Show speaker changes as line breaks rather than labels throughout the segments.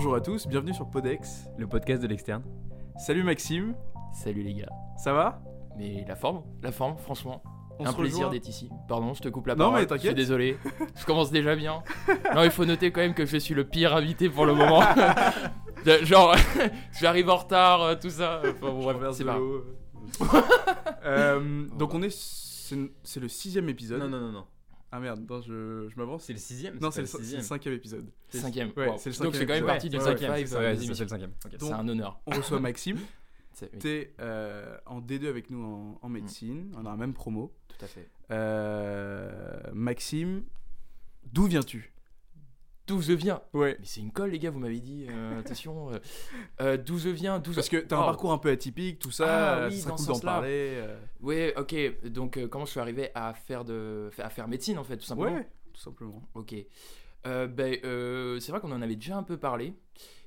Bonjour à tous, bienvenue sur Podex.
Le podcast de l'externe.
Salut Maxime,
Salut les gars.
ça va?
Mais la forme, la forme, franchement.
On
un
se
plaisir
rejoint
d'être ici. Pardon, je te coupe la
Non,
parole.
mais
Je
t'inquiète.
suis désolé. je commence déjà bien. Non, il faut noter quand même que je suis le pire invité pour le moment. De- Genre, j'arrive en retard, euh, tout ça. Enfin, bon, bref, c'est
de
pas grave.
l'eau. Euh, donc on est, c'est c'est le sixième épisode.
Non, non, non, non.
Ah merde, non, je, je m'avance.
C'est le sixième
Non, c'est le, c'est cinquième épisode.
Cinquième.
Ouais,
Wow.
c'est le
Donc, je fais quand même
cinquième
partie du
cinquième,
5
c'est ça, ouais, c'est c'est le cinquième.
C'est
Donc-
un honneur.
On reçoit Maxime.
C'est-
T'es euh, en D2 avec nous en, en médecine. On a la même promo.
tout à fait.
Euh, Maxime, d'où viens-tu?
D'où je viens
Ouais.
Mais c'est une colle, les gars, vous m'avez dit. euh, attention. euh, euh, D'où je viens d'où
Parce que t'as un
Oh.
parcours un peu atypique, tout ça.
Ah oui,
ça
dans
cool d'en parler. euh.
Ouais, ok. Donc, comment je suis arrivé à faire, de... à faire médecine, en fait, tout simplement
Ouais, tout simplement.
Ok. Ben, c'est vrai qu'on en avait déjà un peu parlé.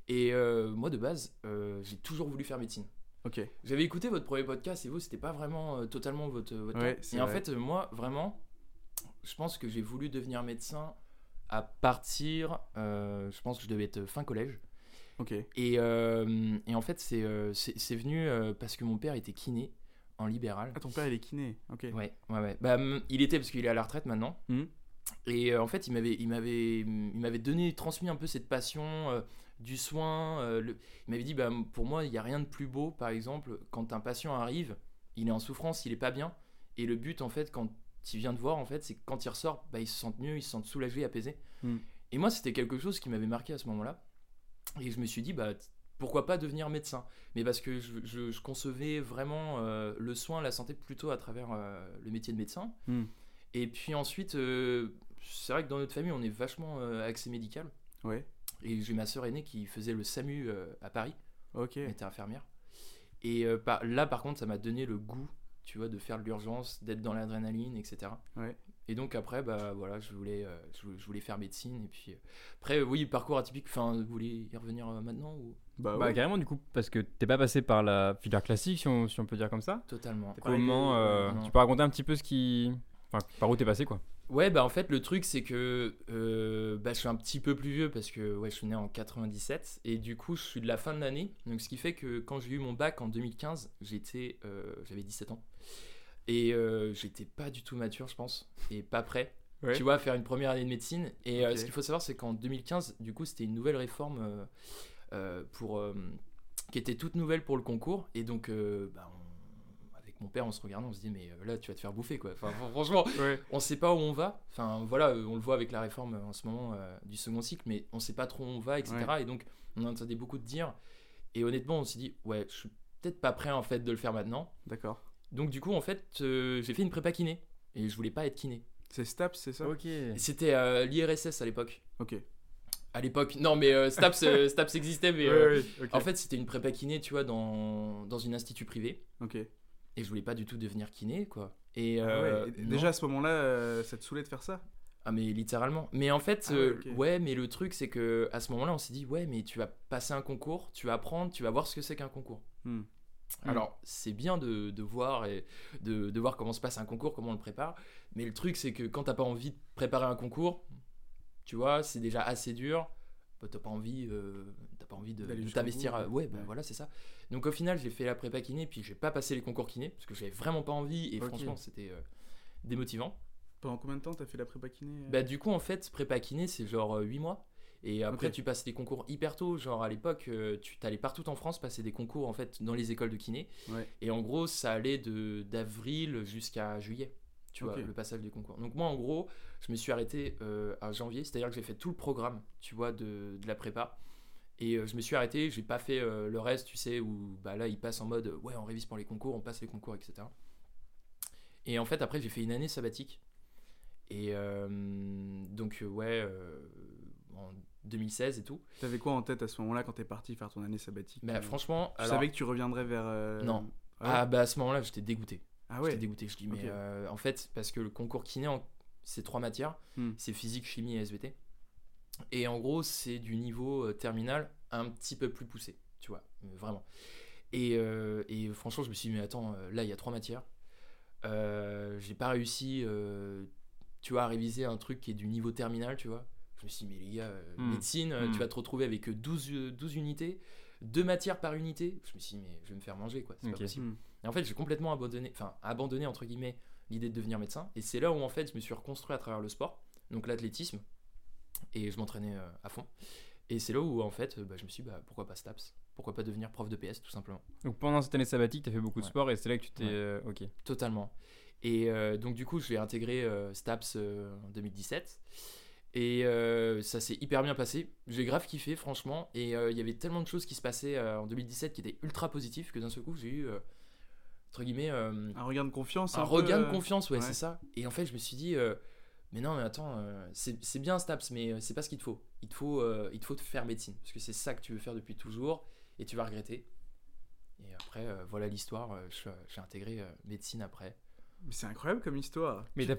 Et moi, de base, j'ai toujours voulu faire médecine.
Ok.
J'avais écouté votre premier podcast et vous, c'était pas vraiment totalement votre, votre
Ouais,
Et en fait, moi, vraiment, je pense que j'ai voulu devenir médecin à partir, euh, je pense que je devais être fin collège.
Ok.
Et, euh, et en fait, c'est euh, c'est c'est venu euh, parce que mon père était kiné en libéral.
Ah, ton père il est kiné. Ok.
Ouais, ouais, ouais. Bah, hum, il était parce qu'il est à la retraite maintenant.
Mhm.
Et euh, en fait, il m'avait, il m'avait, il m'avait donné, transmis un peu cette passion euh, du soin. euh, le- il m'avait dit, bah, pour moi, il n'y a rien de plus beau, par exemple, quand un patient arrive, il est en souffrance, il est pas bien. Et le but, en fait, quand il vient de voir, en fait, c'est que quand il ressort, bah, il se sent mieux, il se sent soulagé, apaisé.
Mm.
Et moi, c'était quelque chose qui m'avait marqué à ce moment-là. Et je me suis dit, bah, pourquoi pas devenir médecin? Mais parce que je, je- je concevais vraiment euh, le soin, la santé plutôt à travers euh, le métier de médecin.
Mm.
Et puis ensuite, euh, c'est vrai que dans notre famille, on est vachement axé médical.
Ouais.
Et j'ai ma sœur aînée qui faisait le SAMU à Paris,
Ok.
elle était infirmière. Et par- là, par contre, ça m'a donné le goût, tu vois, de faire de l'urgence, d'être dans l'adrénaline, etc.
Ouais.
Et donc après, bah voilà, je voulais, euh, je, voulais- faire médecine. Et puis euh, après, euh, oui, parcours atypique. Enfin, vous voulez y revenir euh, maintenant ou?
Bah,
Bah,
ouais.
carrément, du coup, parce que t'es pas passé par la filière classique, si on, si on peut dire comme ça.
totalement.
Comment euh. Tu peux raconter un petit peu ce qui. Enfin, par où t'es passé, quoi.
Ouais, bah en fait, le truc, c'est que euh, bah, je suis un petit peu plus vieux parce que ouais, je suis né en 97 et du coup, je suis de la fin de l'année. Donc, ce qui fait que quand j'ai eu mon bac en 2015, j'étais, euh, j'avais 17 ans et euh, j'étais pas du tout mature, je pense, et pas prêt.
Ouais.
Tu vois, à faire une première année de médecine. Et euh, ce qu'il faut savoir, c'est qu'en 2015, du coup, c'était une nouvelle réforme pour, qui était toute nouvelle pour le concours. Et donc, bah, on- mon père, on se regardait, on se dit, mais euh, là, tu vas te faire bouffer, quoi. Enfin, franchement,
Ouais.
on sait pas où on va. Enfin, voilà, euh, on le voit avec la réforme euh, en ce moment euh, du second cycle, mais on sait pas trop où on va, etc. Et donc, on entendait beaucoup de dire. Et honnêtement, on s'est dit, ouais, je suis peut-être pas prêt en fait de le faire maintenant.
D'accord.
Donc, du coup, en fait, euh, j'ai fait une prépa kiné. Et je voulais pas être kiné.
C'est Staps, c'est ça?
Ok.
Et C'était euh, l'IRSS à l'époque.
Ok.
À l'époque, non, mais euh, Staps, euh, Staps existait, mais
ouais, ok.
en fait, c'était une prépa kiné, tu vois, dans, dans une institut privé.
Ok.
Et je voulais pas du tout devenir kiné, quoi. Et,
Ah
euh,
ouais. Déjà à ce moment-là, euh, ça te saoulait de faire ça?
Ah mais littéralement. Mais en fait,
Ah ouais,
euh, ouais, mais le truc c'est que à ce moment-là, on s'est dit ouais, mais tu vas passer un concours, tu vas apprendre, tu vas voir ce que c'est qu'un concours.
Hmm.
Alors c'est bien de, de voir et de, de voir comment se passe un concours, comment on le prépare. Mais le truc c'est que quand t'as pas envie de préparer un concours, tu vois, c'est déjà assez dur. Bah, t'as pas envie, euh, t'as pas envie de, t'investir. à- Ouais, bah
ouais.
voilà, c'est ça. Donc au final, j'ai fait la prépa kiné, puis j'ai pas passé les concours kiné parce que j'avais vraiment pas envie et franchement c'était euh, démotivant.
Pendant combien de temps t'as fait la prépa kiné euh?
Bah du coup en fait prépa kiné c'est genre 8 mois et après tu passes des concours hyper tôt genre à l'époque tu t'allais partout en France passer des concours en fait dans les écoles de kiné
Ouais.
et en gros ça allait de d'avril jusqu'à juillet tu vois le passage des concours donc moi en gros je me suis arrêté euh, à janvier c'est à dire que j'ai fait tout le programme tu vois de, de la prépa et euh, je me suis arrêté j'ai pas fait euh, le reste tu sais où bah là ils passent en mode ouais on révise pour les concours on passe les concours etc et en fait après j'ai fait une année sabbatique et euh, donc, ouais, en 2016 et tout.
T'avais quoi en tête à ce moment-là quand t'es parti faire ton année sabbatique? Euh,
franchement,
Tu
alors,
savais que tu reviendrais vers.
Non.
Ah ouais
ah, bah, à ce moment-là, j'étais dégoûté.
Ah ouais
J'étais dégoûté. Je dis, mais euh, en fait, parce que le concours kiné, en- c'est trois matières
Hmm.
c'est physique, chimie et SVT. Et en gros, c'est du niveau euh, terminal un petit peu plus poussé, tu vois, euh, vraiment. Et, euh, et franchement, je me suis dit, mais attends, là, il y a trois matières. Euh, j'ai pas réussi, euh, tu vois, à réviser un truc qui est du niveau terminal, tu vois. Je me suis dit, mais les gars,
Hmm.
médecine, euh,
Hmm.
tu vas te retrouver avec 12, euh, 12 unités, deux matières par unité. Je me suis dit, mais je vais me faire manger, quoi. C'est pas possible. Et en fait, j'ai complètement abandonné, enfin, abandonné, entre guillemets, l'idée de devenir médecin. Et c'est là où, en fait, je me suis reconstruit à travers le sport, donc l'athlétisme. Et je m'entraînais euh, à fond. Et c'est là où, en fait, bah, je me suis dit, bah, pourquoi pas STAPS? Pourquoi pas devenir prof de PS, tout simplement
Donc pendant cette année sabbatique, t'as fait beaucoup de
Ouais.
sport et c'est là que tu t'es.
Ouais.
euh, ok.
Totalement. Et euh, donc, du coup, je vais intégrer euh, STAPS euh, en 2017. Et ça s'est hyper bien passé. J'ai grave kiffé, franchement. Et il y avait tellement de choses qui se passaient en 2017 qui étaient ultra positives que d'un seul coup, j'ai eu, entre guillemets, euh,
Un regain de confiance.
un
un peu,
regain de
euh,
confiance, ouais,
ouais.
c'est ça. Et en fait, je me suis dit, euh, mais non, mais attends, euh, c'est bien STAPS, mais c'est pas ce qu'il te faut. Il te faut, euh, il te faut te faire médecine. Parce que c'est ça que tu veux faire depuis toujours et tu vas regretter. Et après, euh, voilà l'histoire. euh, J'ai intégré euh, médecine après.
Mais c'est incroyable comme histoire.
Mais t'as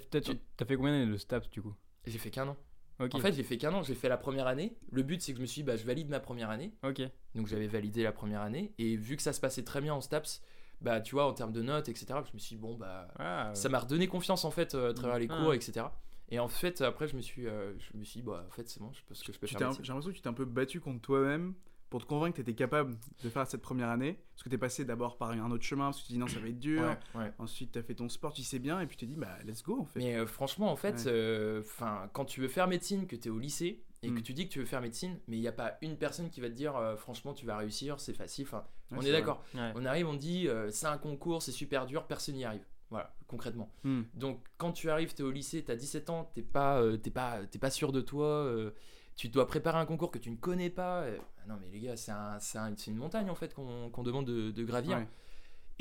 t'as fait combien d'années de STAPS du coup?
J'ai fait qu'un an. En fait, j'ai fait qu'un an. J'ai fait la première année. Le but, c'est que je me suis dit, bah, je valide ma première année.
ok.
Donc, j'avais validé la première année. Et vu que ça se passait très bien en STAPS, bah, tu vois, en termes de notes, etc., je me suis dit, bon, bah,
Ah,
ça m'a redonné confiance en fait euh, à travers les
Ah.
cours, etc. Et en fait, après, je me suis, euh, je me suis dit, bah, en fait, c'est bon, je pense que je peux
Tu
faire.
J'ai l'impression que tu t'es un peu battu contre toi-même pour te convaincre que tu étais capable de faire cette première année. Parce que tu es passé d'abord par un autre chemin, parce que tu dis non, ça va être dur.
Ouais, ouais.
Ensuite, tu as fait ton sport, tu sais bien, et puis tu t'es dit, bah, let's go en fait.
Mais euh, franchement, en fait,
Ouais.
euh, 'fin, quand tu veux faire médecine, que tu es au lycée et que
Mm.
tu dis que tu veux faire médecine, mais il n'y a pas une personne qui va te dire, euh, franchement, tu vas réussir, c'est facile.
Ouais,
on est d'accord.
Ouais.
On arrive, on dit, euh, c'est un concours, c'est super dur, personne n'y arrive. Voilà, concrètement.
Hmm.
Donc, quand tu arrives, tu es au lycée, tu as 17 ans, tu pas, euh, t'es pas, t'es pas sûr de toi, euh, tu dois préparer un concours que tu ne connais pas. non, mais les gars, c'est un, un- c'est une montagne en fait qu'on demande de, de gravir.
Ouais.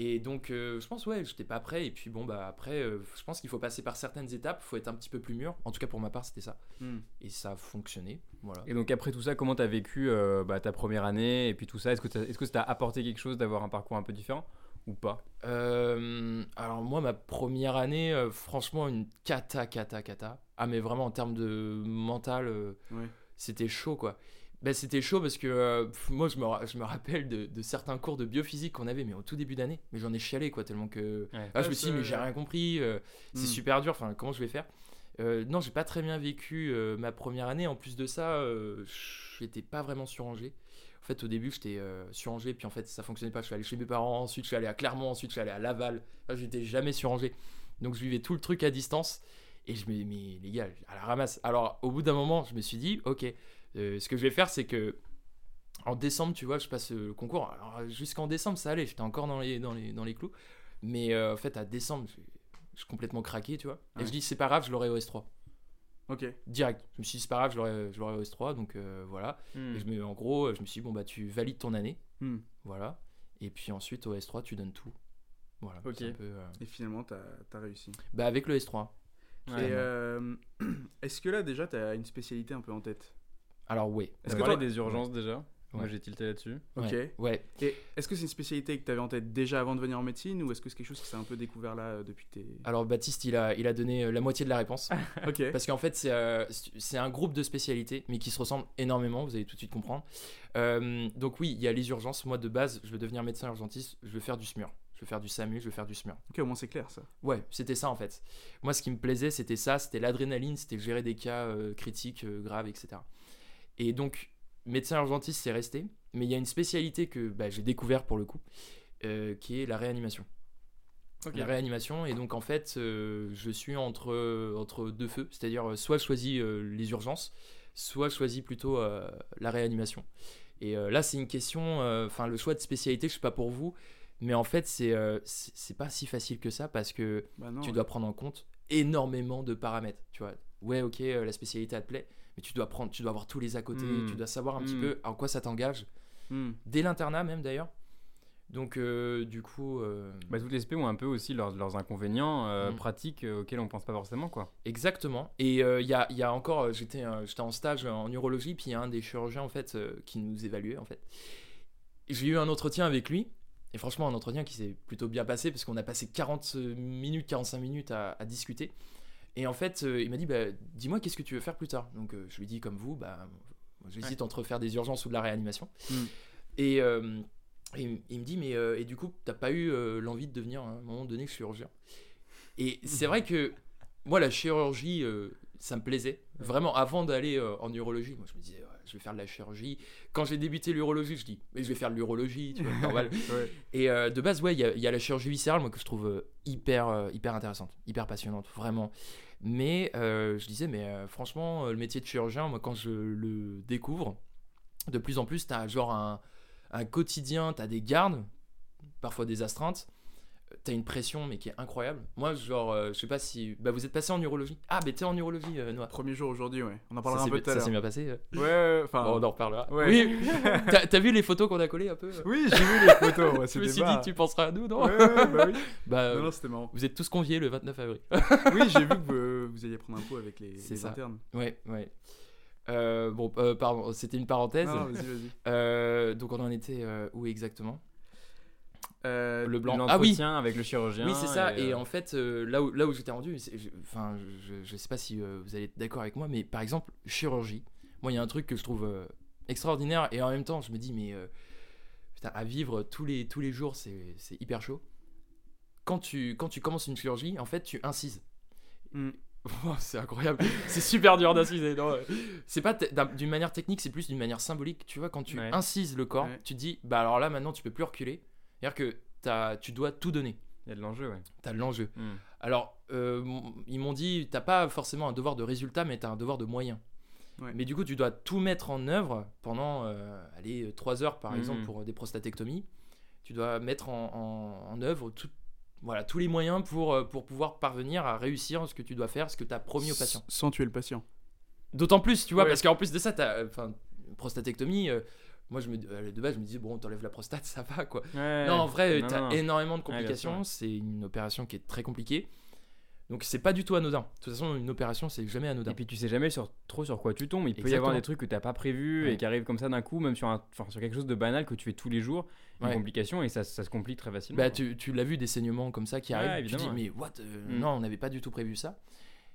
Et donc, euh, je pense, ouais, j'étais pas prêt. Et puis, bon, bah, après, euh, je pense qu'il faut passer par certaines étapes, il faut être un petit peu plus mûr. En tout cas, pour ma part, c'était ça.
Hmm.
Et ça a fonctionné. Voilà.
Et donc après tout ça, comment t'as vécu euh, bah, ta première année et puis tout ça? Est-ce que t'as- est-ce que ça t'a apporté quelque chose d'avoir un parcours un peu différent ou pas?
Euh, alors, moi, ma première année, euh, franchement, une cata, cata, cata. Ah, mais vraiment, en termes de mental, euh,
Ouais.
c'était chaud, quoi. Ben, c'était chaud parce que euh, moi, je me, je me rappelle de, de certains cours de biophysique qu'on avait, mais au tout début d'année. Mais j'en ai chialé, quoi, tellement que.
Ouais.
Ah, je me suis dit, mais j'ai rien compris, euh, c'est
Hmm.
super dur, enfin, comment je vais faire? Euh, Non, j'ai pas très bien vécu euh, ma première année. En plus de ça, euh, j'étais pas vraiment surrangé. En fait, au début, j'étais euh, surrangé, puis en fait, ça fonctionnait pas. Je suis allé chez mes parents, ensuite, je suis allé à Clermont, ensuite, je suis allé à Laval. Enfin, j'étais jamais surrangé. Donc, je vivais tout le truc à distance. Et je me dis, mais les gars, à la ramasse. Alors, au bout d'un moment, je me suis dit, ok, ce que je vais faire, c'est que en décembre, tu vois, je passe euh, le concours. Alors, jusqu'en décembre, ça allait, j'étais encore dans les, dans les, dans les clous. Mais euh, en fait, à décembre, je suis complètement craqué, tu vois. Et je dis, c'est pas grave, je l'aurai au S3.
Ok.
Direct. Je me suis dit, c'est pas grave, je l'aurai je l'aurai au S3. Donc euh, voilà.
Hmm.
Et je me, en gros, je me suis dit, bon, bah, tu valides ton année.
Hmm.
Voilà. Et puis ensuite, au S3, tu donnes tout. Voilà.
Ok.
c'est un peu, euh,
Et finalement, tu as, réussi.
Bah, avec le S3.
Ouais.
Et euh, est-ce que là, déjà, tu as une spécialité un peu en tête?
Alors, ouais.
Est-ce que tu
toi-
des urgences déjà Moi
Ouais.
j'ai tilté là-dessus.
Ok.
Ouais.
Et est-ce que c'est une spécialité que tu avais en tête déjà avant de venir en médecine ou est-ce que c'est quelque chose qui s'est un peu découvert là euh, depuis que t'es.
Alors, Baptiste, il a, il a donné euh, la moitié de la réponse.
Ok.
Parce qu'en fait, c'est euh, c'est un groupe de spécialités, mais qui se ressemblent énormément, vous allez tout de suite comprendre. Euh, donc oui, il y a les urgences. Moi, de base, je veux devenir médecin urgentiste, je veux faire du SMUR. Je veux faire du SAMU, je veux faire du SMUR.
Ok, au moins c'est clair ça.
Ouais, c'était ça en fait. Moi, ce qui me plaisait, c'était ça, c'était l'adrénaline, c'était gérer des cas euh, critiques, euh, graves, etc. Et donc, médecin urgentiste, c'est resté. Mais il y a une spécialité que bah, j'ai découvert pour le coup, euh, qui est la réanimation. La réanimation, et donc en fait, euh, je suis entre, entre deux feux, c'est-à-dire euh, soit je choisis euh, les urgences, soit je choisis plutôt la réanimation. Et là, c'est une question, enfin, le choix de spécialité, je sais pas pour vous, mais en fait, c'est c'est pas si facile que ça parce que
Bah non.
tu dois prendre en compte énormément de paramètres. Tu vois, ouais, ok, la spécialité elle te plaît, mais tu dois prendre, tu dois avoir tous les à côté,
Hmm.
tu dois savoir un petit
Hmm.
peu en quoi ça t'engage,
Hmm.
dès l'internat même d'ailleurs. Donc, euh, du coup, euh,
Bah, toutes les SP ont un peu aussi leurs, leurs inconvénients euh, pratiques euh, auxquels on pense pas forcément quoi.
exactement. Et euh, il y, a, il y a encore, j'étais euh, j'étais en stage en urologie, puis il y a un des chirurgiens en fait euh, qui nous évaluait en fait. J'ai eu un entretien avec lui. Et franchement, un entretien qui s'est plutôt bien passé parce qu'on a passé 40 minutes, 45 minutes à, à discuter. Et en fait, euh, il m'a dit bah, Dis-moi, qu'est-ce que tu veux faire plus tard? Donc, euh, je lui dit, comme vous, bah, j'hésite entre faire des urgences ou de la réanimation.
Mm.
Et, euh, et il me dit Mais et du coup, t'as pas eu l'envie de devenir à un moment donné chirurgien? Et c'est vrai que moi, la chirurgie, ça me plaisait. Vraiment, avant d'aller en urologie, moi je me disais, je vais faire de la chirurgie. Quand j'ai débuté l'urologie, je dis, mais je vais faire de l'urologie, tu vois, normal.
Ouais.
Et euh, de base, ouais, il y, a- il y a la chirurgie viscérale, moi, que je trouve euh, hyper, euh, hyper intéressante, hyper passionnante, vraiment. Mais euh, je disais, mais euh, franchement, le métier de chirurgien, moi, quand je le découvre, de plus en plus, tu as genre un, un quotidien, tu as des gardes, parfois des astreintes, tu as une pression, mais qui est incroyable. Moi, genre, euh, je sais pas si. Bah, vous êtes passé en urologie Ah, mais t'es en urologie, euh, Noah.
Premier jour aujourd'hui, ouais. On en
Ça
parlera un peu tout à
ça s'est bien passé. euh.
Ouais, ouais, enfin.
Bon, on en reparlera.
ouais.
Oui, t'as t'as vu les photos qu'on a collées un peu
Oui, j'ai vu les photos. Ouais,
Je me suis dit tu penseras à nous, non
Ouais, ouais, bah oui.
Bah,
Non, non, c'était marrant.
vous êtes tous conviés le 29 avril.
Oui, j'ai vu que vous, vous alliez prendre un pot avec les,
C'est
les
ça.
internes.
Ouais, ouais. Euh, bon, euh, pardon, c'était une parenthèse.
Non, vas-y, vas-y.
Euh, donc on en était euh, où exactement?
Euh,
Le blanc. Ah oui,
avec le chirurgien.
oui c'est ça. Et,
euh,
en fait, euh, là où, là où j'étais rendu, enfin, je, je sais pas si vous allez être d'accord avec moi, mais par exemple, chirurgie. Moi, il y a un truc que je trouve extraordinaire et en même temps, je me dis, mais putain, à vivre tous les, tous les jours, c'est hyper chaud. Quand tu, quand tu commences une chirurgie, en fait, tu incises.
Hmm.
C'est incroyable, c'est super dur d'inciser. C'est pas d'une manière technique, c'est plus d'une manière symbolique. Tu vois, quand tu
Ouais.
incises le corps,
Ouais.
tu te dis, bah alors là maintenant tu peux plus reculer. C'est-à-dire que tu dois tout donner.
Il y a de l'enjeu, ouais.
T'as de l'enjeu.
Hmm.
Alors, euh, ils m'ont dit, t'as pas forcément un devoir de résultat, mais t'as un devoir de moyens.
Ouais.
Mais du coup, tu dois tout mettre en œuvre pendant, euh, allez, 3 heures par exemple pour des prostatectomies. Tu dois mettre en, en- en œuvre tout- voilà, tous les moyens pour, euh, pour pouvoir parvenir à réussir ce que tu dois faire, ce que tu as promis au patient.
S- Sans tuer le patient.
D'autant plus, tu vois,
Ouais.
parce qu'en plus de ça, euh, enfin, prostatectomie, euh, moi je me, euh, de base, je me disais, bon, t'enlèves la prostate, ça va quoi.
Ouais.
Non, en vrai, t'as énormément de complications. c'est une opération qui est très compliquée. Donc, c'est pas du tout anodin. De toute façon, une opération, c'est jamais anodin.
Et puis tu sais jamais sur, trop sur quoi tu tombes. Il peut y avoir des trucs que t'as pas prévu
Ouais.
et qui arrivent comme ça d'un coup, même sur, un, sur quelque chose de banal que tu fais tous les jours, une complication et ça, ça se complique très facilement.
Bah, tu, tu l'as vu, des saignements comme ça qui arrivent. Tu dis, mais what euh,
Mm.
Non, on n'avait pas du tout prévu ça.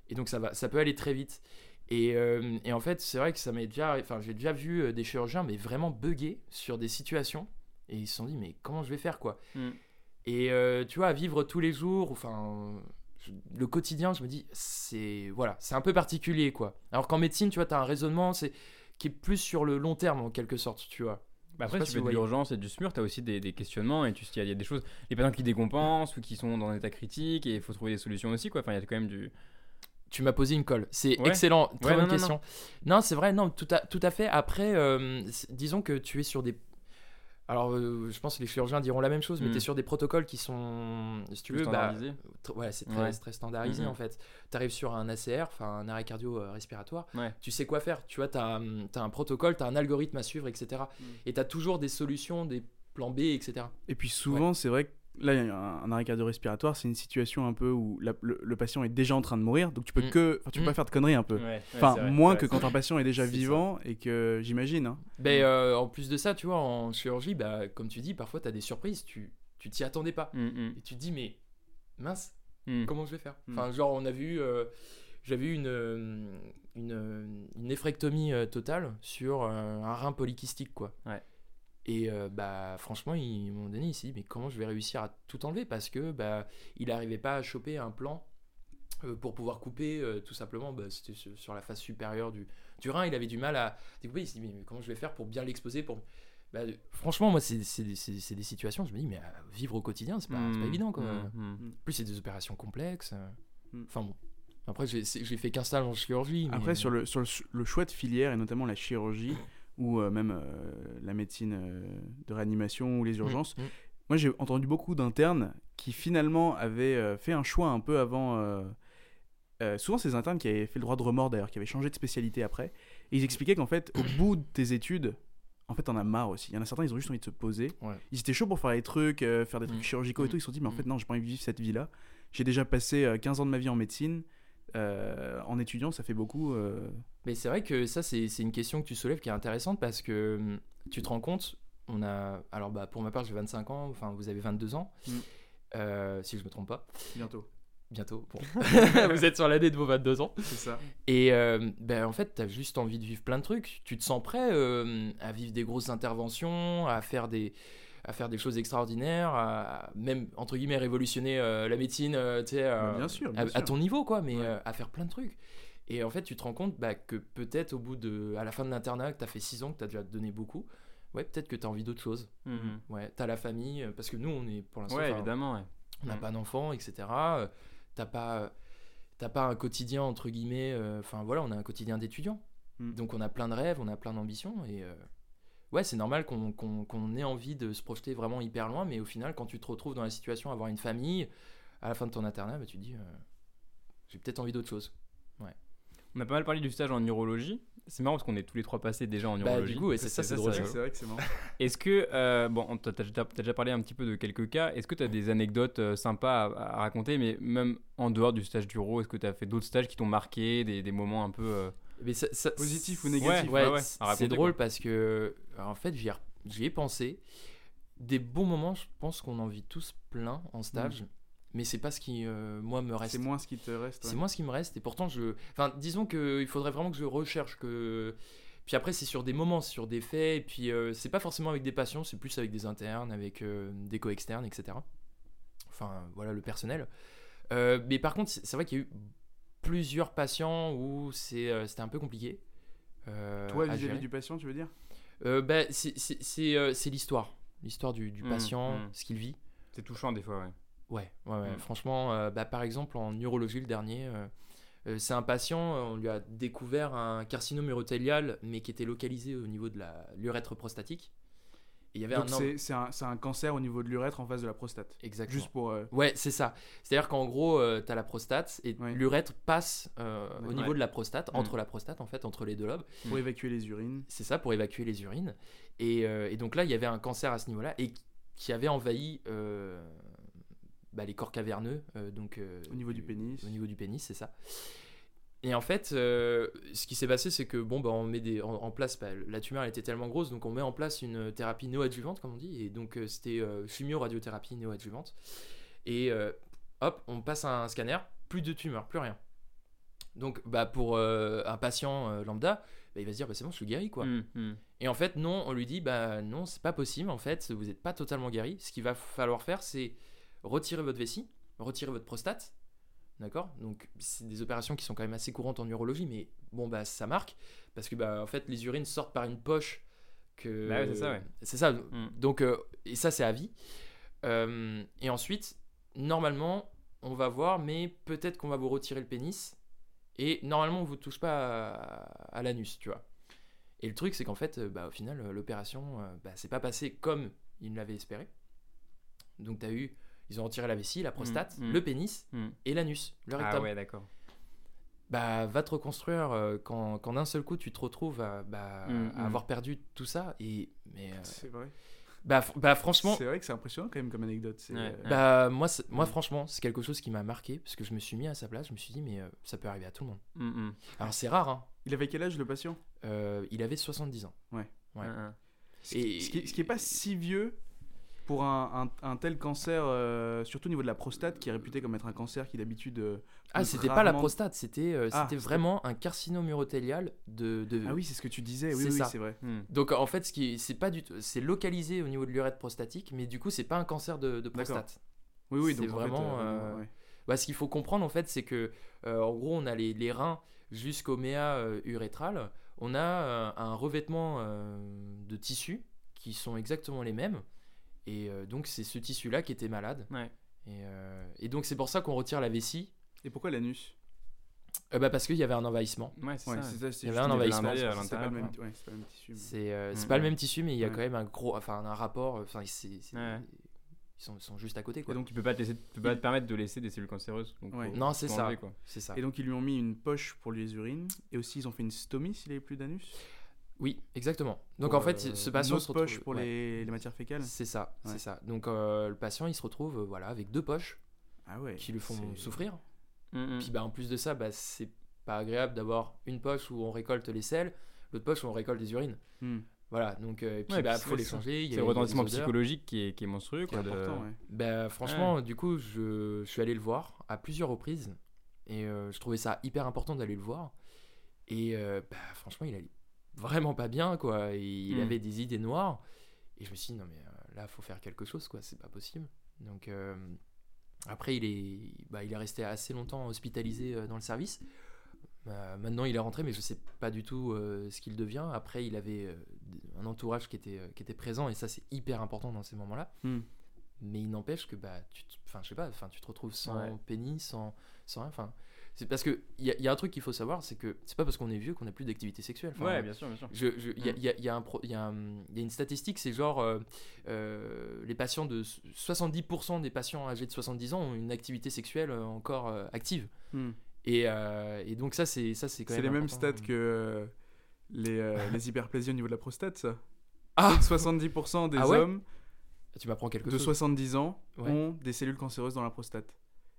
Et donc, ça, va, ça peut aller très vite. Et, euh, et en fait, c'est vrai que ça m'est déjà. Enfin, j'ai déjà vu euh, des chirurgiens, mais vraiment bugger sur des situations. Et ils se sont dit, mais comment je vais faire, quoi
Mm.
Et euh, tu vois, à vivre tous les jours, enfin, le quotidien, je me dis, c'est voilà, c'est un peu particulier, quoi. Alors qu'en médecine, tu vois, tu as un raisonnement c'est, qui est plus sur le long terme, en quelque sorte, tu vois.
Bah après, si tu fais de l'urgence et du SMUR, t'as aussi des, des questionnements et tu il y, y a des choses, les patients qui décompensent ou qui sont dans un état critique et il faut trouver des solutions aussi quoi. Enfin, il y a quand même du.
Tu m'as posé une colle. C'est
Ouais.
excellent. Très
Ouais,
bonne
non, non,
question. Non, c'est vrai. Non, tout à, tout à fait. Après, euh, disons que tu es sur des. Alors, euh, je pense que les chirurgiens diront la même chose, mais
Mm.
tu es sur des protocoles qui sont, si tu veux, bah, ouais, c'est très,
Ouais.
c'est très standardisé
Mhm.
en fait. Tu arrives sur un ACR, enfin un arrêt cardio-respiratoire,
Ouais.
tu sais quoi faire. Tu vois, tu as, un protocole, tu as un algorithme à suivre, etc.
Mm.
Et tu as toujours des solutions, des plans B, etc.
Et puis souvent, c'est vrai que là, il y a un, un arrêt cardio-respiratoire, c'est une situation un peu où la- le, le patient est déjà en train de mourir, donc tu peux
Mm.
que, tu peux
Mm.
pas faire de conneries un peu.
Ouais,
Enfin,
vrai,
moins que
vrai,
quand un patient est déjà
ça.
vivant et que j'imagine. Hein.
Ben, euh, en plus de ça, tu vois, en chirurgie, bah, comme tu dis, parfois tu as des surprises, tu tu t'y attendais pas.
Mm,
Et tu te dis, mais mince,
mm.
comment je vais faire? Enfin, genre, on a vu, euh, j'avais eu une, euh, une, une néphrectomie totale sur un rein polykystique, quoi.
Ouais.
Et euh, bah, franchement, ils m'ont donné ici, mais comment je vais réussir à tout enlever? Parce que bah, il n'arrivait pas à choper un plan euh, pour pouvoir couper, euh, tout simplement, bah, c'était sur, la face supérieure du, du rein. Il avait du mal à découper. Il s'est dit, mais comment je vais faire pour bien l'exposer pour... Bah, franchement, moi, c'est c'est des- c'est- c'est des situations, je me dis, mais euh, vivre au quotidien, c'est pas, c'est pas
Mm,
évident, quoi.
mm, mm.
En plus, c'est des opérations complexes. Enfin bon. Après, j'ai fait qu'un stage en chirurgie. mais-
Après, sur, le, sur le, le choix de filière, et notamment la chirurgie, ou euh, même euh, la médecine euh, de réanimation ou les urgences,
Mm, mm.
moi j'ai entendu beaucoup d'internes qui finalement avaient fait un choix un peu avant. euh, souvent, ces internes qui avaient fait le droit de remords d'ailleurs, qui avaient changé de spécialité après, et ils expliquaient qu'en fait, au bout de tes études, en fait, t'en as marre aussi. Il y en a certains, ils ont juste envie de se poser.
Ouais.
Ils étaient chauds pour faire des trucs, euh, faire des trucs
Mm.
chirurgicaux et
Mm.
tout. Ils se sont dit, mais en
Mm.
fait, non, j'ai pas envie de vivre cette vie-là. J'ai déjà passé euh, 15 ans de ma vie en médecine. Euh, en étudiant, ça fait beaucoup. euh,
Mais c'est vrai que ça, c'est une question que tu soulèves qui est intéressante parce que hum, tu te rends compte, on a. Alors, bah, pour ma part, j'ai 25 ans, enfin, vous avez 22 ans,
Mm.
euh, si je me trompe pas.
bientôt.
Bientôt. Bon. vous êtes sur l'année de vos 22 ans.
C'est ça.
Et ben, en fait, tu as juste envie de vivre plein de trucs. Tu te sens prêt à vivre des grosses interventions, à faire des, à faire des choses extraordinaires, à même, entre guillemets, révolutionner euh, la médecine, euh, tu sais, euh,
bien sûr, bien
à, ton niveau, quoi, mais
Ouais.
euh, à faire plein de trucs. Et en fait, tu te rends compte bah, que peut-être au bout de. à la fin de l'internat, que tu as fait 6 ans, que tu as déjà donné beaucoup, ouais, peut-être que tu as envie d'autre chose.
Mhm.
Ouais, tu as la famille, parce que nous, on est pour l'instant.
Ouais, évidemment, ouais.
on n'a
Mm.
pas d'enfants, etc. T'as pas, t'as pas un quotidien entre guillemets. euh, Enfin voilà, on a un quotidien d'étudiant.
Mm.
Donc on a plein de rêves, on a plein d'ambitions et euh, ouais, c'est normal qu'on qu'on- qu'on ait envie de se projeter vraiment hyper loin, mais au final, quand tu te retrouves dans la situation d'avoir une famille à la fin de ton internat, bah, tu te dis, euh, j'ai peut-être envie d'autre chose.
On a pas mal parlé du stage en urologie. C'est marrant parce qu'on est tous les trois passés déjà en
Bah,
urologie.
du coup, ouais, c'est ça, c'est drôle,
C'est vrai, c'est vrai que c'est marrant.
Est-ce que, euh, bon, t'as t'as déjà, t'as déjà parlé un petit peu de quelques cas, est-ce que tu as des anecdotes euh, sympas à, à raconter, mais même en dehors du stage d'uro, est-ce que tu as fait d'autres stages qui t'ont marqué, des, des moments un peu... euh,
Mais ça- ça-
Positif ou
Ouais,
négatif
Ouais,
ouais, ouais,
c-
à raconter,
c'est drôle
quoi.
parce que, en fait, j'y ai, pensé. Des bons moments, je pense qu'on en vit tous plein en stage, mais c'est pas ce qui, euh, moi, me reste.
C'est moins ce qui te reste.
C'est
ouais.
moi ce qui me reste, et pourtant, je. Enfin, disons qu'il faudrait vraiment que je recherche que. Puis après, c'est sur des moments, c'est sur des faits, et puis euh, c'est pas forcément avec des patients, c'est plus avec des internes, avec euh, des co-externes, etc. Enfin, voilà, le personnel. Euh, mais par contre, c'est vrai qu'il y a eu plusieurs patients où c'est, euh, c'était un peu compliqué. euh,
Toi, vis-à-vis du patient, tu veux dire?
Euh, bah, c'est, c'est, c'est, c'est l'histoire. L'histoire du, du
Mm,
patient,
mm.
ce qu'il vit.
C'est touchant des fois, ouais.
Ouais, ouais, ouais.
Mm.
franchement, euh, bah, par exemple, en urologie, le dernier, euh, c'est un patient, on lui a découvert un carcinome urothélial, mais qui était localisé au niveau de la, l'urètre prostatique. Et il y avait
Donc
un...
c'est c'est un, c'est un cancer au niveau de l'urètre en face de la prostate.
Exactement.
Juste pour. euh,
Ouais, c'est ça. C'est-à-dire qu'en gros, tu as la prostate et
Ouais.
l'urètre passe euh, au
Ouais.
niveau de la prostate,
Mm.
entre la prostate, en fait, entre les deux lobes.
pour évacuer les urines.
C'est ça, pour évacuer les urines. Et, euh, et donc là, il y avait un cancer à ce niveau-là et qui avait envahi euh, bah, les corps caverneux. euh, donc, euh,
Au niveau du pénis.
Au niveau du pénis, c'est ça. Et en fait, euh, ce qui s'est passé, c'est que bon, bah, on met des, en, en place, bah, la tumeur elle était tellement grosse, donc on met en place une thérapie néoadjuvante, comme on dit, et donc euh, c'était euh, chimio-radiothérapie néoadjuvante. Et euh, hop, on passe un scanner, plus de tumeur, plus rien. Donc, bah, pour euh, un patient euh, lambda, bah, il va se dire, bah, c'est bon, je suis guéri, quoi.
Mm, mm.
Et en fait, non, on lui dit, bah non, c'est pas possible, en fait, vous n'êtes pas totalement guéri. Ce qu'il va falloir faire, c'est retirer votre vessie, retirer votre prostate, d'accord? Donc, c'est des opérations qui sont quand même assez courantes en urologie, mais bon, bah ça marque, parce que, bah, en fait, les urines sortent par une poche que...
Bah ouais, c'est ça, ouais.
C'est ça,
Mm.
donc, euh, et ça, c'est à vie. Euh, et ensuite, normalement, on va voir, mais peut-être qu'on va vous retirer le pénis, et normalement, on vous touche pas à, à l'anus, tu vois. Et le truc, c'est qu'en fait, bah, au final, l'opération, euh, bah, c'est pas passé comme ils l'avaient espéré. Donc, tu as eu, ils ont retiré la vessie, la prostate,
mm.
le pénis
Mm.
et l'anus, le rectum.
Ah ouais, d'accord.
Bah, va te reconstruire euh, quand, quand d'un seul coup, tu te retrouves à, bah,
Mm,
à
mm.
avoir perdu tout ça. Et, mais, euh,
C'est vrai.
bah, fr- bah, franchement,
C'est vrai que c'est impressionnant quand même comme anecdote. c'est,
Ouais.
euh,
bah, moi, c'est- moi
Mm.
franchement, c'est quelque chose qui m'a marqué parce que je me suis mis à sa place. Je me suis dit, mais euh, ça peut arriver à tout le monde.
Mm, mm.
Alors, c'est rare, hein.
Il avait quel âge le patient?
Euh, il avait 70 ans. Ouais.
Mm, mm.
Ce qui,
Et-
ce qui- ce qui est pas si vieux pour un, un- un tel cancer, euh, surtout au niveau de la prostate, qui est réputé comme être un cancer qui d'habitude. euh,
Ah, c'était pas la prostate, c'était euh,
Ah,
c'était vraiment un carcinome urothélial de, de...
Ah oui, c'est ce que tu disais. Oui,
C'est
oui, c'est vrai.
Mm.
Donc en fait, ce qui c'est pas du tout, c'est localisé au niveau de l'urètre prostatique, mais du coup, c'est pas un cancer de, de prostate.
Oui, oui. Donc en fait,
vraiment,
euh,
euh,
ouais.
Bah, ce qu'il faut comprendre en fait, c'est que euh, en gros, on a les, les reins jusqu'au méa euh, urétral, on a euh, un revêtement euh, de tissus qui sont exactement les mêmes, et euh, donc c'est ce tissu-là qui était malade.
Ouais.
Et, euh, et donc c'est pour ça qu'on retire la vessie,
Et pourquoi l'anus?
Euh, bah, parce qu'il y avait un envahissement.
Ouais, c'est
Ouais,
ça.
Il y avait un envahissement,
c'est pas- le même-
quoi.
ouais, c'est pas le même tissu. mais-
C'est euh, c'est
Mm,
pas le même tissu, mais il y a
Ouais.
quand même un gros, enfin un rapport. Enfin, c'est- c'est-
Ouais.
ils sont, ils sont juste à côté,
Et
quoi.
donc,
Tu peux pas te, laisser, tu peux pas te permettre de laisser des cellules cancéreuses. donc
Ouais.
faut-
Non, ça. C'est ça.
et donc, ils lui ont mis une poche pour les urines. Et aussi, ils ont fait une stomie s'il avait plus d'anus?
Oui, exactement. Donc
Pour,
en fait,
euh,
ce
une
patient se
poche
retrouve.
pour
ouais.
les, les matières fécales.
C'est ça,
Ouais.
c'est ça. Donc euh, le patient, il se retrouve, euh, voilà, avec deux poches
Ah ouais.
qui le font souffrir.
Mm, mm.
Puis bah en plus de ça, bah c'est pas agréable d'avoir une poche où on récolte les selles, l'autre poche où on récolte les urines.
Hmm.
Voilà, donc euh, et puis
Ouais,
bah
puis
faut les changer. il y a-
C'est le retentissement psychologique qui est, qui est monstrueux.
est
Quoi, de-
ouais.
Bah franchement, du coup, je, je suis allé le voir à plusieurs reprises et euh, je trouvais ça hyper important d'aller le voir. Et euh, bah franchement, il allait vraiment pas bien, quoi. Il
Mm.
avait des idées noires. Et je me suis dit, non mais euh, là, faut faire quelque chose, quoi. C'est pas possible. Donc euh, après, il est, bah, il est resté assez longtemps hospitalisé euh, dans le service. Bah, maintenant, il est rentré, mais je sais pas du tout euh, ce qu'il devient. Après, il avait un entourage qui était, qui était présent, et ça, c'est hyper important dans ces moments-là.
Hmm.
Mais il n'empêche que, bah, tu, te- je sais pas, tu te retrouves sans
Ouais.
pénis, sans, sans rien. Enfin, c'est parce que il y, a- y a un truc qu'il faut savoir, c'est que c'est pas parce qu'on est vieux qu'on n'a plus d'activité sexuelle. Enfin,
Ouais, bien sûr, bien sûr.
Il y, a-
Mm.
y a- y une statistique, c'est genre euh, euh, les patients de 70% des patients âgés de 70 ans ont une activité sexuelle euh, encore euh, active.
Hmm.
Et, et donc ça c'est ça c'est quand
C'est
même
les mêmes stats que les, les hyperplasies au niveau de la prostate, ça.
Ah
70% des
Ah ouais
hommes
Tu m'apprends quelque
de
chose.
70 ans
Ouais.
ont des cellules cancéreuses dans la prostate.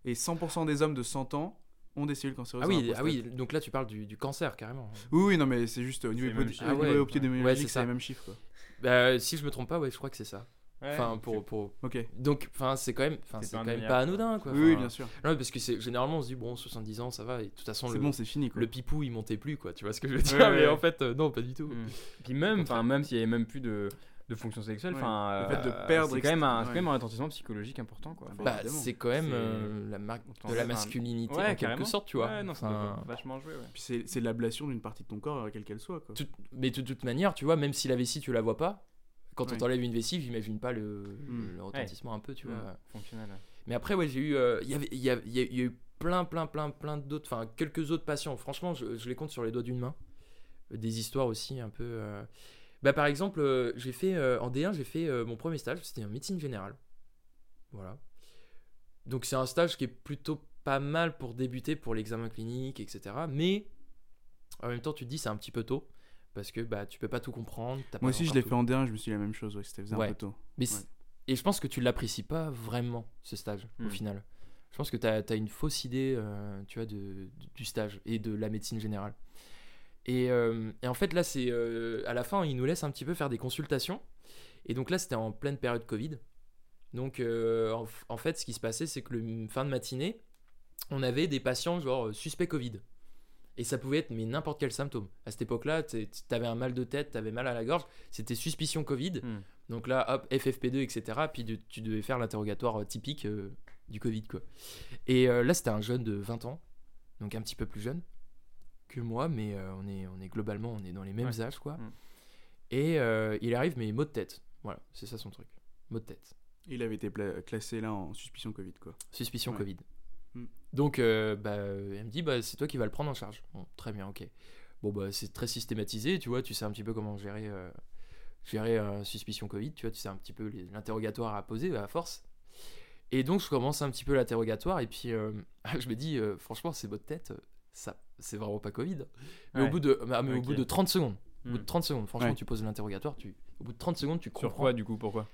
Et 100% des hommes de 100 ans ont des cellules cancéreuses
Ah oui, ah oui, donc là tu parles du, du cancer carrément.
Oui, oui, non, mais c'est juste au niveau,
mêmes
au
chiffres.
niveau
Ah ouais.
épidémiologique,
Ouais, c'est
les mêmes chiffres. Quoi.
Bah, si je me trompe pas, ouais, je crois que c'est ça.
Ouais,
Enfin pour pour
Ok.
donc enfin c'est quand même enfin
C'est
quand même pas anodin quoi.
oui, bien sûr.
non, parce que c'est généralement on se dit bon 70 ans ça va et de toute façon le,
bon, c'est fini. Quoi.
le pipou il montait plus quoi, tu vois ce que je veux dire
Ouais,
mais
ouais.
en fait euh, non pas du tout.
Mm. Puis même, enfin même s'il y avait même plus de, de fonction sexuelle,
Ouais.
enfin,
Le fait de
euh,
perdre
c'est quand même un, quand même un retentissement psychologique important quoi.
Bah,
Bah, c'est quand même euh, la marque de la masculinité
Ouais,
en quelque
carrément.
sorte, tu vois.
Ouais, non,
Enfin,
vachement ouais.
Puis c'est c'est l'ablation d'une partie de ton corps, euh, quelle qu'elle soit. Quoi.
tout- mais de toute manière, tu vois, même si la vessie tu la vois pas, quand on t'enlève une vessie, j'imagine pas le,
Mm.
le retentissement un peu, tu vois.
Fonctionnel. ouais.
Mais après, ouais, j'ai eu, euh, il y avait, il y, a- il y a il y a eu plein, plein, plein, plein d'autres, enfin quelques autres patients. Franchement, je, je les compte sur les doigts d'une main. Des histoires aussi un peu. euh, Bah par exemple, euh, j'ai fait euh, en D1, j'ai fait euh, mon premier stage, c'était en médecine générale. Voilà. Donc c'est un stage qui est plutôt pas mal pour débuter pour l'examen clinique, etc. Mais en même temps, tu te dis c'est un petit peu tôt parce que bah tu peux pas tout comprendre.
Moi
pas
aussi, je l'ai fait en D1, je me suis dit la même chose. Ouais, c'était faisait
Ouais.
un peu tôt.
mais Et je pense que tu l'apprécies pas vraiment, ce stage, au
Hmm.
final. Je pense que tu as, une fausse idée, euh, tu vois, de, du stage et de la médecine générale. Et, euh, et en fait, là, c'est euh, à la fin, ils nous laissent un petit peu faire des consultations. Et donc là, c'était en pleine période Covid. Donc, euh, en, fait, ce qui se passait, c'est que le fin de matinée, on avait des patients genre suspects Covid. Et ça pouvait être mais n'importe quel symptôme. À cette époque-là, tu avais un mal de tête, tu avais mal à la gorge, c'était suspicion Covid.
Hmm.
Donc là, hop, FFP2, etc. Puis de- tu devais faire l'interrogatoire typique euh, du Covid, quoi. Et euh, là, c'était un jeune de 20 ans, donc un petit peu plus jeune que moi, mais euh, on, est, on est globalement, on est dans les mêmes
Ouais.
âges, quoi.
Mm.
Et euh, il arrive, mais mot de tête. Voilà, c'est ça son truc. Mot de tête.
Il avait été classé là en suspicion Covid. Quoi.
Suspicion
Ouais.
Covid.
Mm.
Donc, euh, bah, elle me dit, bah, c'est toi qui vas le prendre en charge. Bon, très bien, ok. Bon, bah, c'est très systématisé, tu vois, tu sais un petit peu comment gérer, euh, gérer euh, suspicion Covid, tu vois, tu sais un petit peu l'interrogatoire à poser à force. Et donc, je commence un petit peu l'interrogatoire, et puis euh, je me dis, euh, franchement, c'est votre tête, euh, ça, c'est vraiment pas Covid. Mais, au, bout de, ah, mais au bout de 30 secondes, au bout de 30 secondes, franchement,
Ouais.
tu poses l'interrogatoire, tu, au bout de 30 secondes, tu comprends.
Sur quoi du coup Pourquoi?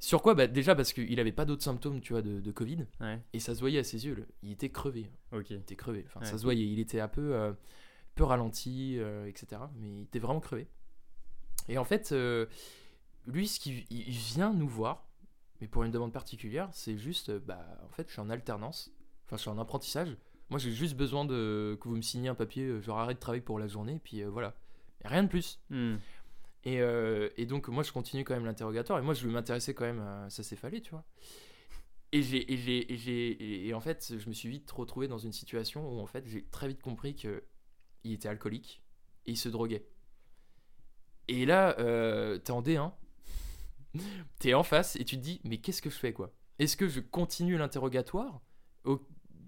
Sur quoi? Bah, Déjà parce qu'il avait pas d'autres symptômes, tu vois, de, de Covid,
Ouais.
et ça se voyait à ses yeux, le- il était crevé.
Ok.
Il était crevé. Enfin, ça se voyait. Il était un peu, euh, peu ralenti, euh, etc. Mais il était vraiment crevé. Et en fait, euh, lui, ce qui, il vient nous voir, mais pour une demande particulière, c'est juste, bah, en fait, je suis en alternance. Enfin, je suis en apprentissage. Moi, j'ai juste besoin de que vous me signiez un papier, euh, genre arrête de travailler pour la journée, puis euh, voilà. Et rien de plus.
Hmm.
Et, euh, et donc, moi, je continue quand même l'interrogatoire. Et moi, je m'intéressais quand même à ça s'est fallait, tu vois. Et, j'ai, et, j'ai, et, j'ai, et- en fait, je me suis vite retrouvé dans une situation où, en fait, j'ai très vite compris qu'il était alcoolique et il se droguait. Et là, euh, t'es en D1, t'es en face et tu te dis, mais qu'est-ce que je fais, quoi? Est-ce que je continue l'interrogatoire?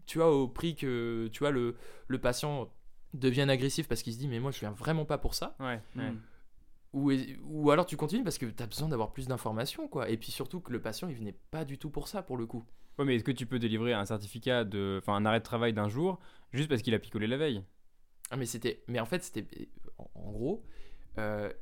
Tu vois, au prix que, tu vois, le, le patient devienne agressif parce qu'il se dit, mais moi, je viens vraiment pas pour ça
Ouais. ouais.
Mm.
ou, ou alors tu continues parce que tu as besoin d'avoir plus d'informations, quoi. Et puis surtout que le patient, il venait pas du tout pour ça, pour le coup.
Ouais, mais est-ce que tu peux délivrer un certificat de, enfin, un arrêt de travail d'un jour juste parce qu'il a picolé la veille?
Ah, mais c'était. Mais en fait, c'était. En, en gros, euh,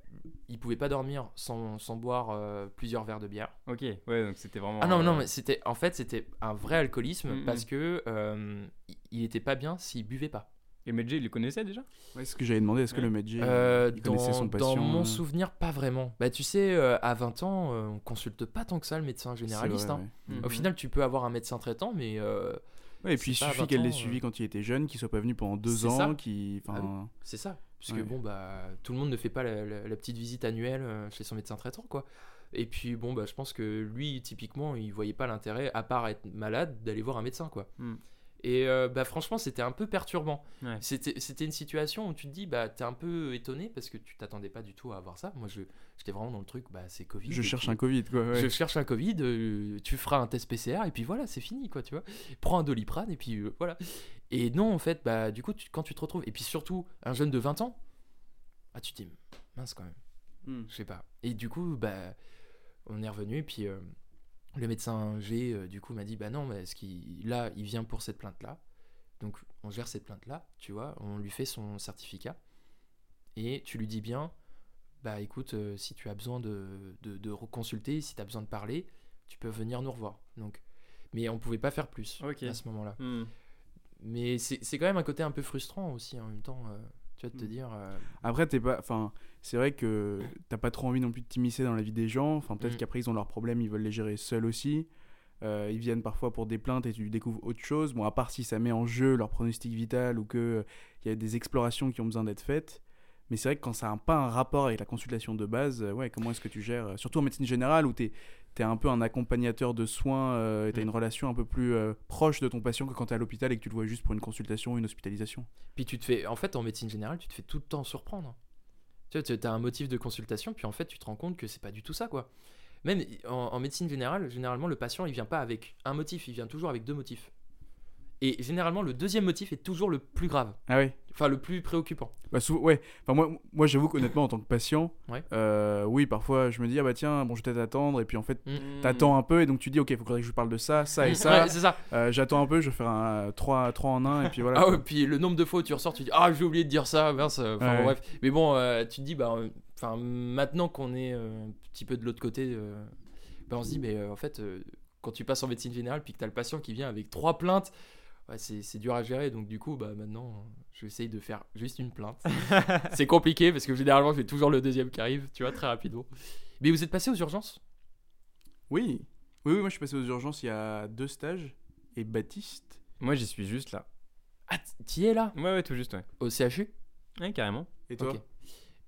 il pouvait pas dormir sans, sans boire euh, plusieurs verres de bière.
Ok. Ouais, donc c'était vraiment.
Ah non,
euh,
non, mais c'était. En fait, c'était un vrai alcoolisme
Mm, mm.
parce que euh, il- était pas bien s'il buvait pas.
Et Medjay, il le connaissait déjà?
Ouais, c'est ce que j'avais demandé. Est-ce que
Ouais.
le Medjay
Euh,
connaissait son patient
dans mon
euh,
souvenir, pas vraiment. Bah, tu sais, euh, à 20 ans, euh, on consulte pas tant que ça le médecin généraliste.
vrai,
hein.
ouais.
Mhm.
Au final, tu peux avoir un médecin traitant, mais euh,
Ouais, et puis il suffit
20
qu'elle l'ait suivi
euh.
quand il était jeune, qu'il soit pas venu pendant deux
C'est
ans,
Ah C'est ça. Parce
Ouais.
que bon, bah, tout le monde ne fait pas la, la- la petite visite annuelle euh, chez son médecin traitant, quoi. Et puis, bon, bah, je pense que lui, typiquement, il voyait pas l'intérêt, à part être malade, d'aller voir un médecin, quoi.
Mm.
Et euh, bah, franchement, c'était un peu perturbant.
Ouais.
C'était une situation où tu te dis, bah, t'es un peu étonné parce que tu t'attendais pas du tout à avoir ça. Moi, je- j'étais vraiment dans le truc, bah, c'est Covid.
Je cherche
puis-
un Covid, quoi. ouais.
Je cherche un Covid, euh, tu feras un test PCR et puis voilà, c'est fini, quoi, tu vois. Prends un doliprane et puis euh, voilà. Et non, en fait, bah, du coup, tu- quand tu te retrouves, et puis surtout, un jeune de 20 ans, ah, tu te dis, mince quand même,
Hmm.
je sais pas. Et du coup, bah, on est revenu et puis euh, le médecin G, euh, du coup, m'a dit, bah non, mais ce qui, là, il vient pour cette plainte-là. Donc, on gère cette plainte-là, tu vois, on lui fait son certificat et tu lui dis bien, bah écoute, euh, si tu as besoin de, de, de reconsulter, si tu as besoin de parler, tu peux venir nous revoir. Donc, mais on pouvait pas faire plus à ce moment-là.
Hmm.
Mais c'est quand même un côté un peu frustrant aussi en même temps. euh, tu vas te
Mm.
dire. euh,
Après, t'es pas. Enfin, c'est vrai que t'as pas trop envie non plus de t'immiscer dans la vie des gens. Enfin, peut-être
Mm.
qu'après, ils ont leurs problèmes, ils veulent les gérer seuls aussi. Euh, ils viennent parfois pour des plaintes et tu découvres autre chose. Bon, à part si ça met en jeu leur pronostic vital ou qu'il il y a des explorations qui ont besoin d'être faites. Mais c'est vrai que quand ça n'a pas un rapport avec la consultation de base, euh, ouais, comment est-ce que tu gères euh, Surtout en médecine générale où tu es, un peu un accompagnateur de soins euh, et tu as
Mm.
une relation un peu plus euh, proche de ton patient que quand tu es à l'hôpital et que tu le vois juste pour une consultation ou une hospitalisation.
Puis tu te fais. En fait, en médecine générale, tu te fais tout le temps surprendre. Tu vois, tu as un motif de consultation, puis en fait, tu te rends compte que c'est pas du tout ça, quoi. Même en, en médecine générale, généralement, le patient, il vient pas avec un motif, il vient toujours avec deux motifs. Et généralement, le deuxième motif est toujours le plus grave,
Ah ouais
enfin le plus préoccupant.
Bah, sou- ouais. Enfin, moi, moi j'avoue qu'honnêtement, en tant que patient,
Ouais.
euh, oui, parfois je me dis, ah bah tiens, bon, je vais peut-être attendre. Et puis en fait,
Mm.
t'attends un peu et donc tu dis, ok, il faudrait que je parle de ça, ça et ça.
Ouais, c'est ça.
Euh, J'attends un peu, je vais faire un 3, en 1 et puis voilà.
Ah ouais, puis le nombre de fois où tu ressors, tu dis Ah, j'ai oublié de dire ça, mince. euh, Enfin,
Ouais.
bref. Mais bon, euh, tu te dis, bah, enfin, maintenant qu'on est un petit peu de l'autre côté, bah, on se dit, mais en fait, quand tu passes en médecine générale, puis que tu as le patient qui vient avec trois plaintes, ouais, c'est c'est dur à gérer. Donc, du coup, bah, maintenant, j'essaye de faire juste une plainte. c'est compliqué parce que généralement, j'ai toujours le deuxième qui arrive, tu vois, très rapidement. Mais vous êtes passé aux urgences?
Oui. oui, oui, moi je suis passé aux urgences il y a deux stages. Et Baptiste,
Moi, j'y suis juste là.
Ah, t'y es là?
Ouais, ouais, tout juste, ouais.
Au CHU
Ouais, carrément.
et toi?
Ok.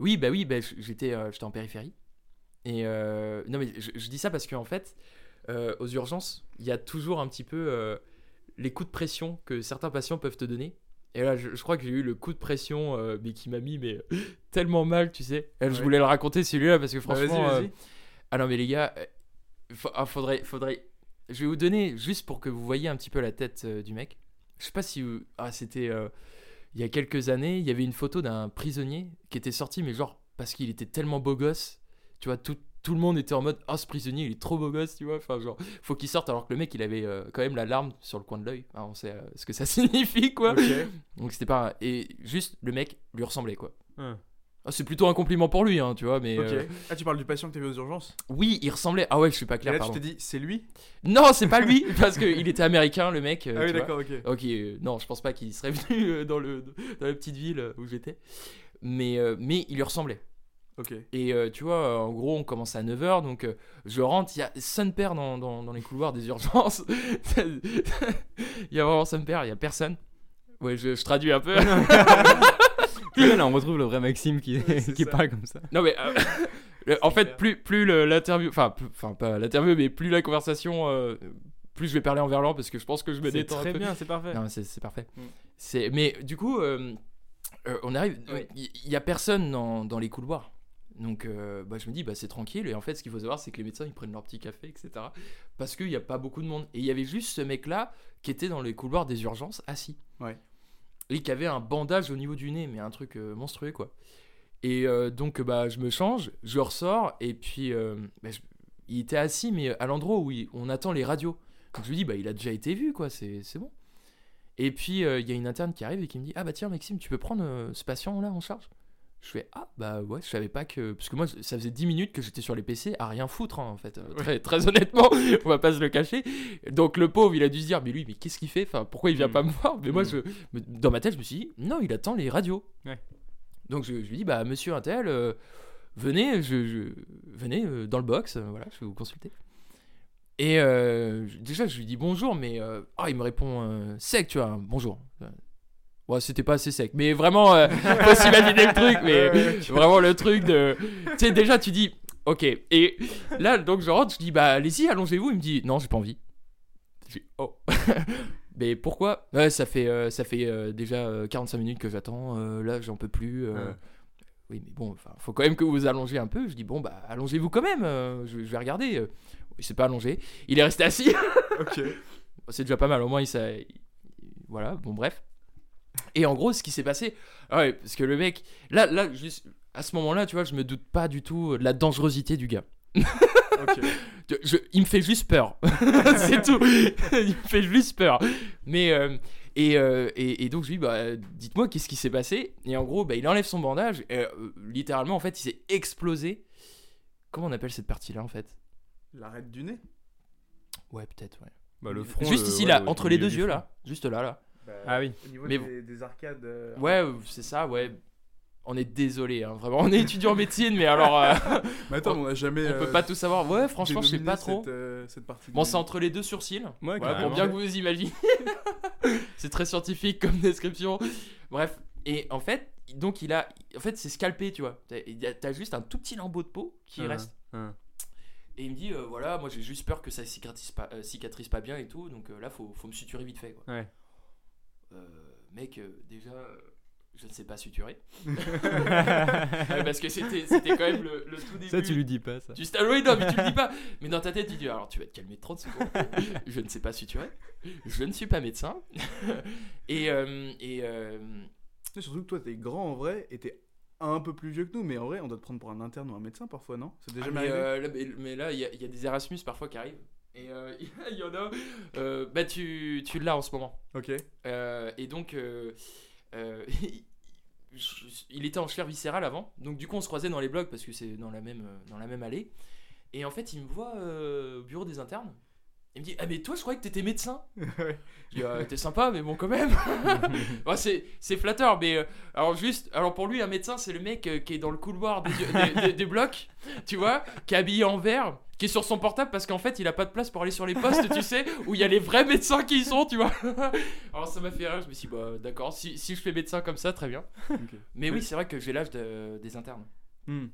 Oui, bah oui, bah, j'étais euh, j'étais en périphérie. Et euh, non, mais je, je dis ça parce qu'en fait, euh, aux urgences, il y a toujours un petit peu euh, les coups de pression que certains patients peuvent te donner. Et là, je, je crois que j'ai eu le coup de pression, euh, mais qui m'a mis mais, tellement mal, tu sais. Et Je
Ouais.
voulais le raconter celui-là parce que
Bah,
franchement.
vas-y,
euh,
vas-y.
ah non, mais les gars, euh, ah, faudrait, faudrait. Je vais vous donner juste pour que vous voyez un petit peu la tête euh, du mec. Je sais pas si vous. Ah, c'était euh, il y a quelques années. Il y avait une photo d'un prisonnier qui était sorti, mais genre parce qu'il était tellement beau gosse. Tu vois, tout, tout le monde était en mode Oh, ce prisonnier, il est trop beau gosse, tu vois. Enfin, genre, faut qu'il sorte alors que le mec, il avait euh, quand même la larme sur le coin de l'œil. Ah, on sait euh, ce que ça signifie, quoi. Donc, c'était pas. Et juste, le mec lui ressemblait, quoi.
Hein.
Ah, c'est plutôt un compliment pour lui, hein, tu vois, mais. Euh,
Ah, tu parles du patient que t'as vu aux urgences?
Oui, il ressemblait. Ah ouais, je suis pas
Et
clair,
là,
pardon.
tu t'es dit, c'est lui?
Non, c'est pas lui, parce qu'il était américain, le mec.
Ah oui, d'accord, ok.
Ok, non, je pense pas qu'il serait venu dans, le, dans la petite ville où j'étais. Mais, mais il lui ressemblait.
Ok.
Et euh, tu vois, euh, en gros, on commence à 9h, donc euh, je rentre, il y a son père dans, dans, dans les couloirs des urgences. Il y a vraiment son père, il y a personne. Ouais, je, je traduis un peu.
on retrouve le vrai Maxime qui,
c'est
qui parle comme ça.
non, mais euh, en fait, plus, plus l'interview, enfin, pas l'interview, mais plus la conversation, plus je vais parler en verlan parce que je pense que je me
C'est
détends un
très bien, c'est parfait.
Non, c'est c'est parfait.
Mm.
C'est mais du coup, on arrive. Il y, a personne dans, dans les couloirs. Donc, euh, bah, je me dis, bah, c'est tranquille. Et en fait, ce qu'il faut savoir, c'est que les médecins, ils prennent leur petit café, etc. Parce qu'il n'y a pas beaucoup de monde. Et il y avait juste ce mec-là qui était dans les couloirs des urgences, assis.
Ouais.
Et qui avait un bandage au niveau du nez, mais un truc euh, monstrueux, quoi. Et euh, donc, bah, je me change, je ressors, et puis, bah, je- il était assis, mais à l'endroit où il- on attend les radios. Donc, je lui dis, bah, il a déjà été vu, quoi, c'est bon. Et puis, il y a une interne qui arrive et qui me dit, ah, bah, tiens, Maxime, tu peux prendre ce patient-là en charge? Je fais, ah, bah, ouais, je savais pas que. Parce que moi, ça faisait 10 minutes que j'étais sur les PC à rien foutre, hein, en fait. Euh, très, très honnêtement, on va pas se le cacher. Donc, le pauvre, il a dû se dire, mais lui, mais qu'est-ce qu'il fait? Enfin, pourquoi il vient
Mm.
pas me voir? Mais moi,
Mm.
je, dans ma tête, je me suis dit, non, il attend les radios.
Ouais.
Donc je, je lui dis, bah monsieur Intel, euh, venez, je, je- venez euh, dans le box, voilà, je vais vous consulter. Et déjà, je lui dis bonjour, mais ah, il me répond sec, tu vois, un bonjour. Euh, Ouais, c'était pas assez sec, mais vraiment, euh, faut s'imaginer le truc, mais vraiment le truc de. Tu sais, déjà, tu dis, ok. Et là, donc je rentre, je dis, bah allez-y, allongez-vous. Il me dit, non, j'ai pas envie. Dis, oh. Mais pourquoi? Ouais, ça fait, euh, ça fait euh, déjà euh, 45 minutes que j'attends. euh, là, j'en peux plus. euh.
Ouais.
Oui, mais bon, enfin, faut quand même que vous vous allongez un peu. Je dis bon, bah, allongez-vous quand même. euh, je, je vais regarder. euh. Il s'est pas allongé. Il est resté assis.
Ok.
C'est déjà pas mal. Au moins, il s'est. il- Voilà. Bon, bref. Et en gros, ce qui s'est passé, ah ouais, parce que le mec, là, là, juste à ce moment-là, tu vois, je me doute pas du tout de la dangerosité du gars.
Ok.
Je- je- il me fait juste peur. c'est tout. il me fait juste peur. Mais euh, et, euh, et, et donc je lui dis bah dites-moi qu'est-ce qui s'est passé? Et en gros bah, il enlève son bandage et euh, littéralement en fait il s'est explosé. Comment on appelle cette partie-là en fait?
L'arête du nez?
Ouais peut-être ouais.
Bah, le front,
juste
le-
ici
ouais,
là
le-
entre les deux yeux
front.
là, juste là là.
Ah oui.
Au niveau
Mais
des, des arcades. euh,
Ouais euh, c'est ça ouais. On est désolé hein, vraiment on est étudiant en médecine mais alors euh,
Mais attends, on a jamais.
on
euh,
peut pas tout savoir. Ouais franchement je sais pas trop.
Cette, euh, cette partie
Bon c'est entre les deux sourcils.
Ouais, carrément.
pour bien que vous vous imaginez. c'est très scientifique comme description. Bref, et en fait, donc il a, en fait, c'est scalpé, tu vois. T'as- juste un tout petit lambeau de peau qui
Hein,
reste.
hein.
Et il me dit, euh, voilà, moi j'ai juste peur que ça cicatrise pas, euh, cicatrise pas bien et tout, donc euh, là faut, faut me suturer vite fait, quoi.
Ouais.
Euh, mec, euh, déjà, je ne sais pas suturer. Parce que c'était c'était quand même le, le tout début.
Ça, tu lui dis pas ça.
Oui, non, mais tu le dis pas. Mais dans ta tête, tu dis alors tu vas te calmer 30 secondes. je ne sais pas suturer. Je ne suis pas médecin. et euh, et euh,
Surtout que toi, t'es grand en vrai et t'es un peu plus vieux que nous, mais en vrai, on doit te prendre pour un interne ou un médecin parfois, non? C'est déjà
ah, mais, euh, là, mais, mais là, il y, a- il y a des Erasmus parfois qui arrivent. Et euh, il y en a. euh, bah, tu, tu l'as en ce moment.
Ok.
Euh, et donc, il était en chair viscérale avant. Donc, du coup, on se croisait dans les blogs parce que c'est dans, la même, dans la même allée. Et en fait, il me voit au bureau des internes. Il me dit Ah, mais toi, je croyais que t'étais médecin. Je dis Ah, T'es sympa, mais bon, quand même. Bon, c'est, c'est flatteur, mais euh, alors, juste, alors pour lui, un médecin, c'est le mec euh, qui est dans le couloir des, des- des- des blocs, tu vois, qui est habillé en vert, qui est sur son portable parce qu'en fait, il a pas de place pour aller sur les postes, tu sais, où il y a les vrais médecins qui y sont, tu vois. alors, ça m'a fait rire, je me suis dit Bah, d'accord, si, si je fais médecin comme ça, très bien. Mais oui, c'est vrai que j'ai l'âge de- des internes,
Hmm.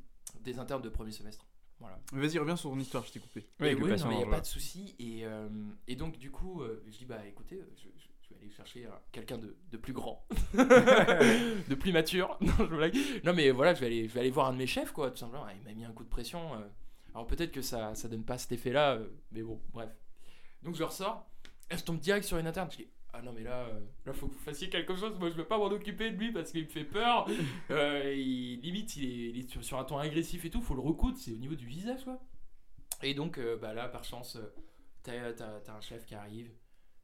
des internes de premier semestre. Voilà.
Vas-y, reviens sur ton histoire, je t'ai coupé.
Oui,
patient,
non, mais il n'y a
voilà.
pas de souci. Et, euh, et donc, du coup, euh, je dis, bah écoutez, euh, je, je- je vais aller chercher euh, quelqu'un de, de plus grand, de plus mature. Non, je blague. Non, mais voilà, je vais, aller, je vais aller voir un de mes chefs, quoi, tout simplement. Ah, Il m'a mis un coup de pression. euh. Alors, peut-être que ça ça donne pas cet effet-là, euh, mais bon, bref. Donc, je ressors, et je tombe direct sur une interne. Je dis, ah non, mais là, euh, là, faut que vous fassiez quelque chose. Moi, je veux pas m'en occuper de lui parce qu'il me fait peur. Euh, il, limite, il est, il est sur, sur un ton agressif et tout. Faut le recoudre, c'est au niveau du visage, quoi. Et donc, euh, bah là, par chance, t'as, t'as- t'as un chef qui arrive,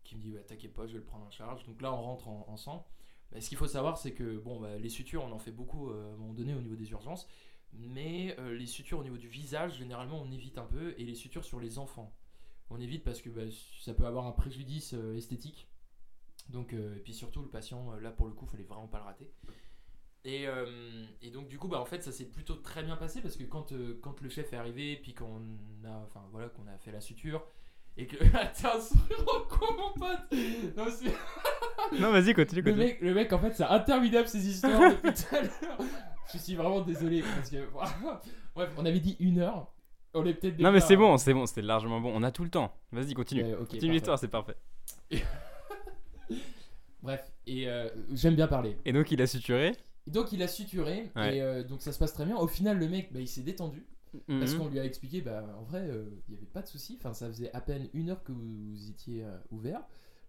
qui me dit bah, T'inquiète pas, je vais le prendre en charge. Donc là, on rentre en- ensemble. Mais ce qu'il faut savoir, c'est que bon, bah, les sutures, on en fait beaucoup euh, à un moment donné au niveau des urgences. Mais les sutures au niveau du visage, généralement, on évite un peu. Et les sutures sur les enfants, on évite parce que bah, ça peut avoir un préjudice esthétique. Donc, euh, et puis surtout, le patient, euh, là, pour le coup, fallait vraiment pas le rater. Et, euh, et donc du coup bah en fait ça s'est plutôt très bien passé parce que quand, euh, quand le chef est arrivé puis qu'on a enfin voilà qu'on a fait la suture et que t'as un sourire en coin, mon pote non,
vas-y, continue,
le
continue.
mec le mec en fait c'est interminable ces histoires depuis tout à l'heure je suis vraiment désolé parce que bref on avait dit une heure on est peut-être
Non, mais c'est bon, c'est bon, c'était largement bon. On a tout le temps. Vas-y, continue. Continue l'histoire, c'est parfait.
Bref et euh, j'aime bien parler
Et donc, il a suturé.
donc il a suturé
Ouais.
et euh, donc ça se passe très bien au final le mec bah, il s'est détendu Parce
Mhm.
qu'on lui a expliqué, bah, en vrai, euh, il n'y avait pas de souci. Enfin, ça faisait à peine une heure que vous, vous étiez euh, ouvert.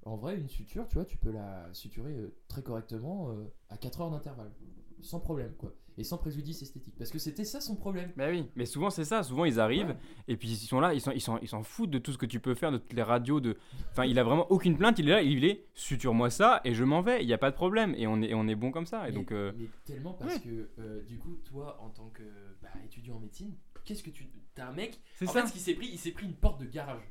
En vrai, une suture, tu vois, tu peux la suturer euh, très correctement euh, à 4 heures d'intervalle. Sans problème, quoi. Et sans préjudice esthétique. Parce que c'était ça son problème.
Bah oui, mais souvent c'est ça. Souvent ils arrivent
Ouais.
et puis ils sont là, ils s'en ils sont, ils s'en foutent de tout ce que tu peux faire, de toutes les radios. De... Enfin, il a vraiment aucune plainte. Il est là, il est suture-moi ça et je m'en vais. Il n'y a pas de problème et on est, on est bon comme ça. Et
mais,
donc, euh,
mais tellement parce que, euh, du coup, toi, en tant que bah, étudiant en médecine, qu'est-ce que tu. T'as un mec.
c'est
En
ça.
fait, ce qu'il s'est pris, il s'est pris une porte de garage.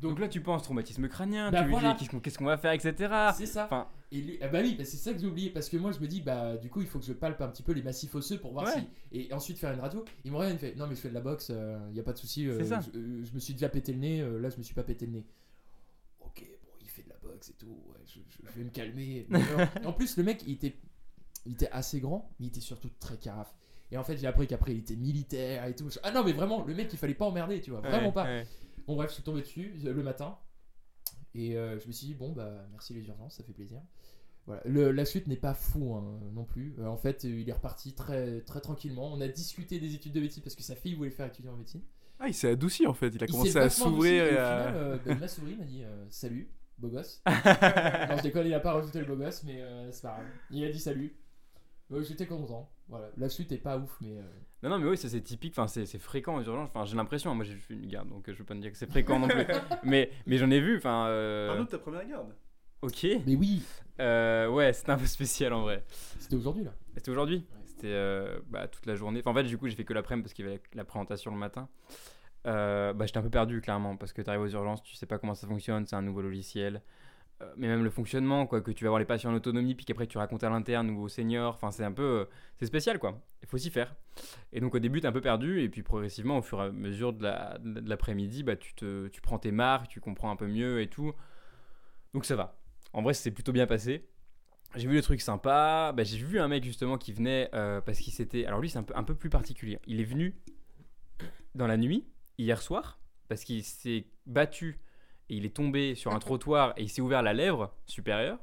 Donc là, tu penses traumatisme crânien,
Bah
tu lui
voilà.
dis qu'est-ce qu'on va faire, etc.
C'est ça.
Enfin,
Et lui, ah bah oui, bah c'est ça que j'ai oublié parce que moi je me dis bah du coup il faut que je palpe un petit peu les massifs osseux pour voir
Ouais.
si et ensuite faire une radio. Il me regarde, me fait non mais je fais de la boxe, il y a pas de souci. euh,
C'est ça.
Je, euh, je me suis déjà pété le nez, euh, là je me suis pas pété le nez. Ok bon il fait de la boxe et tout, ouais, je, je- je vais me calmer. Euh, en plus le mec il était il était assez grand mais il était surtout très carafe. Et en fait j'ai appris qu'après il était militaire et tout. Ah non mais vraiment le mec il fallait pas emmerder tu vois, vraiment
ouais,
pas. Bon bref, je suis tombé dessus euh, le matin. Et euh, je me suis dit, bon, bah merci les urgences, ça fait plaisir. Voilà. Le- la suite n'est pas fou hein, non plus. Euh, en fait, il est reparti très, très tranquillement. On a discuté des études de médecine parce que sa fille voulait faire étudier en médecine.
Ah, il s'est adouci en fait. Il a
Il
commencé à s'ouvrir et
au
à.
final, euh, il m'a souri, il m'a dit salut, beau gosse. non, je déconne, il a pas rajouté le beau gosse, mais c'est pas grave. Il a dit salut. J'étais content. Voilà. La suite est pas ouf, mais. euh,
Non, non, mais oui, ça c'est typique, enfin, c'est c'est fréquent aux urgences. Enfin, j'ai l'impression, moi j'ai fait une garde, donc euh, je veux pas me dire que c'est fréquent non plus. mais mais j'en ai vu, enfin. euh,
Parle-nous de ta première garde.
Ok.
Mais oui,
Euh, ouais, c'était un peu spécial en vrai.
c'était aujourd'hui là.
C'était aujourd'hui?
Ouais.
C'était euh, bah, toute la journée. Enfin, en fait, du coup, j'ai fait que l'après-midi parce qu'il y avait la présentation le matin. Euh, bah, j'étais un peu perdu, clairement, parce que tu arrives aux urgences, tu sais pas comment ça fonctionne, c'est un nouveau logiciel. Euh, mais même le fonctionnement, quoi, que tu vas voir les patients en autonomie, puis qu'après tu racontes à l'interne ou au senior, enfin, c'est un peu. euh, c'est spécial, quoi. Il faut s'y faire. Et donc, au début, t'es un peu perdu, et puis progressivement, au fur et à mesure de la- de l'après-midi, bah, tu, te, tu prends tes marques, tu comprends un peu mieux et tout. Donc, ça va. En vrai, c'est plutôt bien passé. J'ai vu le truc sympa. Bah, j'ai vu un mec justement qui venait euh, parce qu'il s'était. Alors lui, c'est un peu, un peu plus particulier. Il est venu dans la nuit, hier soir, parce qu'il s'est battu et il est tombé sur un trottoir et il s'est ouvert la lèvre supérieure.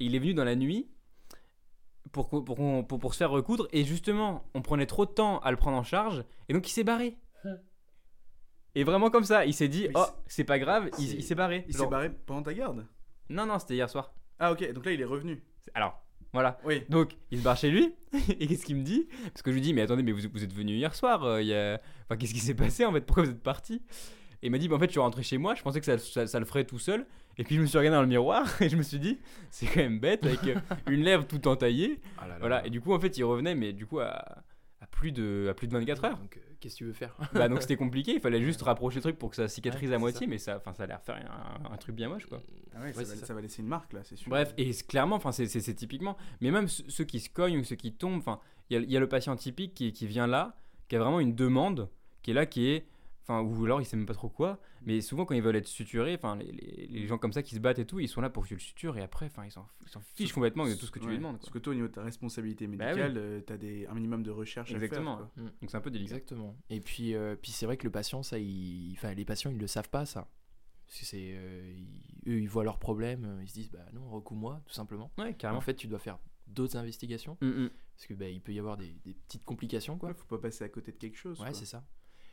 Et il est venu dans la nuit pour, pour, pour, pour se faire recoudre. Et justement, on prenait trop de temps à le prendre en charge. Et donc il s'est barré. Et vraiment comme ça, il s'est dit, oh,
c'est-
pas grave, il, s'est barré.
Il s'est barré pendant ta garde?
Non, non, c'était hier soir.
Ah, ok, donc là il est revenu.
Alors, voilà.
Oui.
Donc, il se barre chez lui, et qu'est-ce qu'il me dit? Parce que je lui dis, mais attendez, mais vous, vous êtes venu hier soir, euh, y a... enfin, qu'est-ce qui s'est passé en fait? Pourquoi vous êtes parti Et il m'a dit, bah, en fait, je suis rentré chez moi, je pensais que ça, ça- ça le ferait tout seul, et puis je me suis regardé dans le miroir, et je me suis dit, c'est quand même bête, avec euh, une lèvre tout entaillée, voilà, et du coup, en fait, il revenait, mais du coup, à, à plus, de, à plus de 24 heures.
Donc, euh, qu'est-ce que tu veux faire?
Bah, donc c'était compliqué, il fallait juste rapprocher le truc pour que ça cicatrise
Ouais,
à moitié, mais ça, enfin, ça a l'air faire un, un truc bien moche, quoi.
Ah ouais,
Ouais,
ça, va,
ça.
ça va laisser une marque là, c'est sûr.
Bref, et clairement, enfin, c'est- typiquement. Mais même ceux qui se cognent ou ceux qui tombent, enfin, il y, a- il y a le patient typique qui, qui vient là, qui a vraiment une demande, qui est là, qui est. Enfin, ou alors il sait même pas trop quoi. Mais souvent, quand ils veulent être suturés, enfin, les, les- les gens comme ça qui se battent et tout, ils sont là pour que tu le sutures et après, enfin, ils s'en fichent complètement de tout ce que tu
Ouais,
lui demandes.
Parce que toi, au niveau de ta responsabilité
Bah
médicale, euh, t'as des, un minimum de recherche
Exactement.
à faire. quoi.
Donc c'est un peu délicat.
Exactement. Et puis, euh, puis c'est vrai que le patient, ça, il... enfin, les patients, ils le savent pas, ça. Parce que c'est, euh, ils- eux, ils voient leurs problèmes, euh, ils se disent, bah non, recoue-moi, tout simplement.
Ouais, carrément.
en fait, tu dois faire d'autres investigations,
Mm, mm.
parce que bah, il peut y avoir des, des petites complications, quoi.
Ouais, faut pas passer à côté de quelque chose.
Ouais, c'est ça.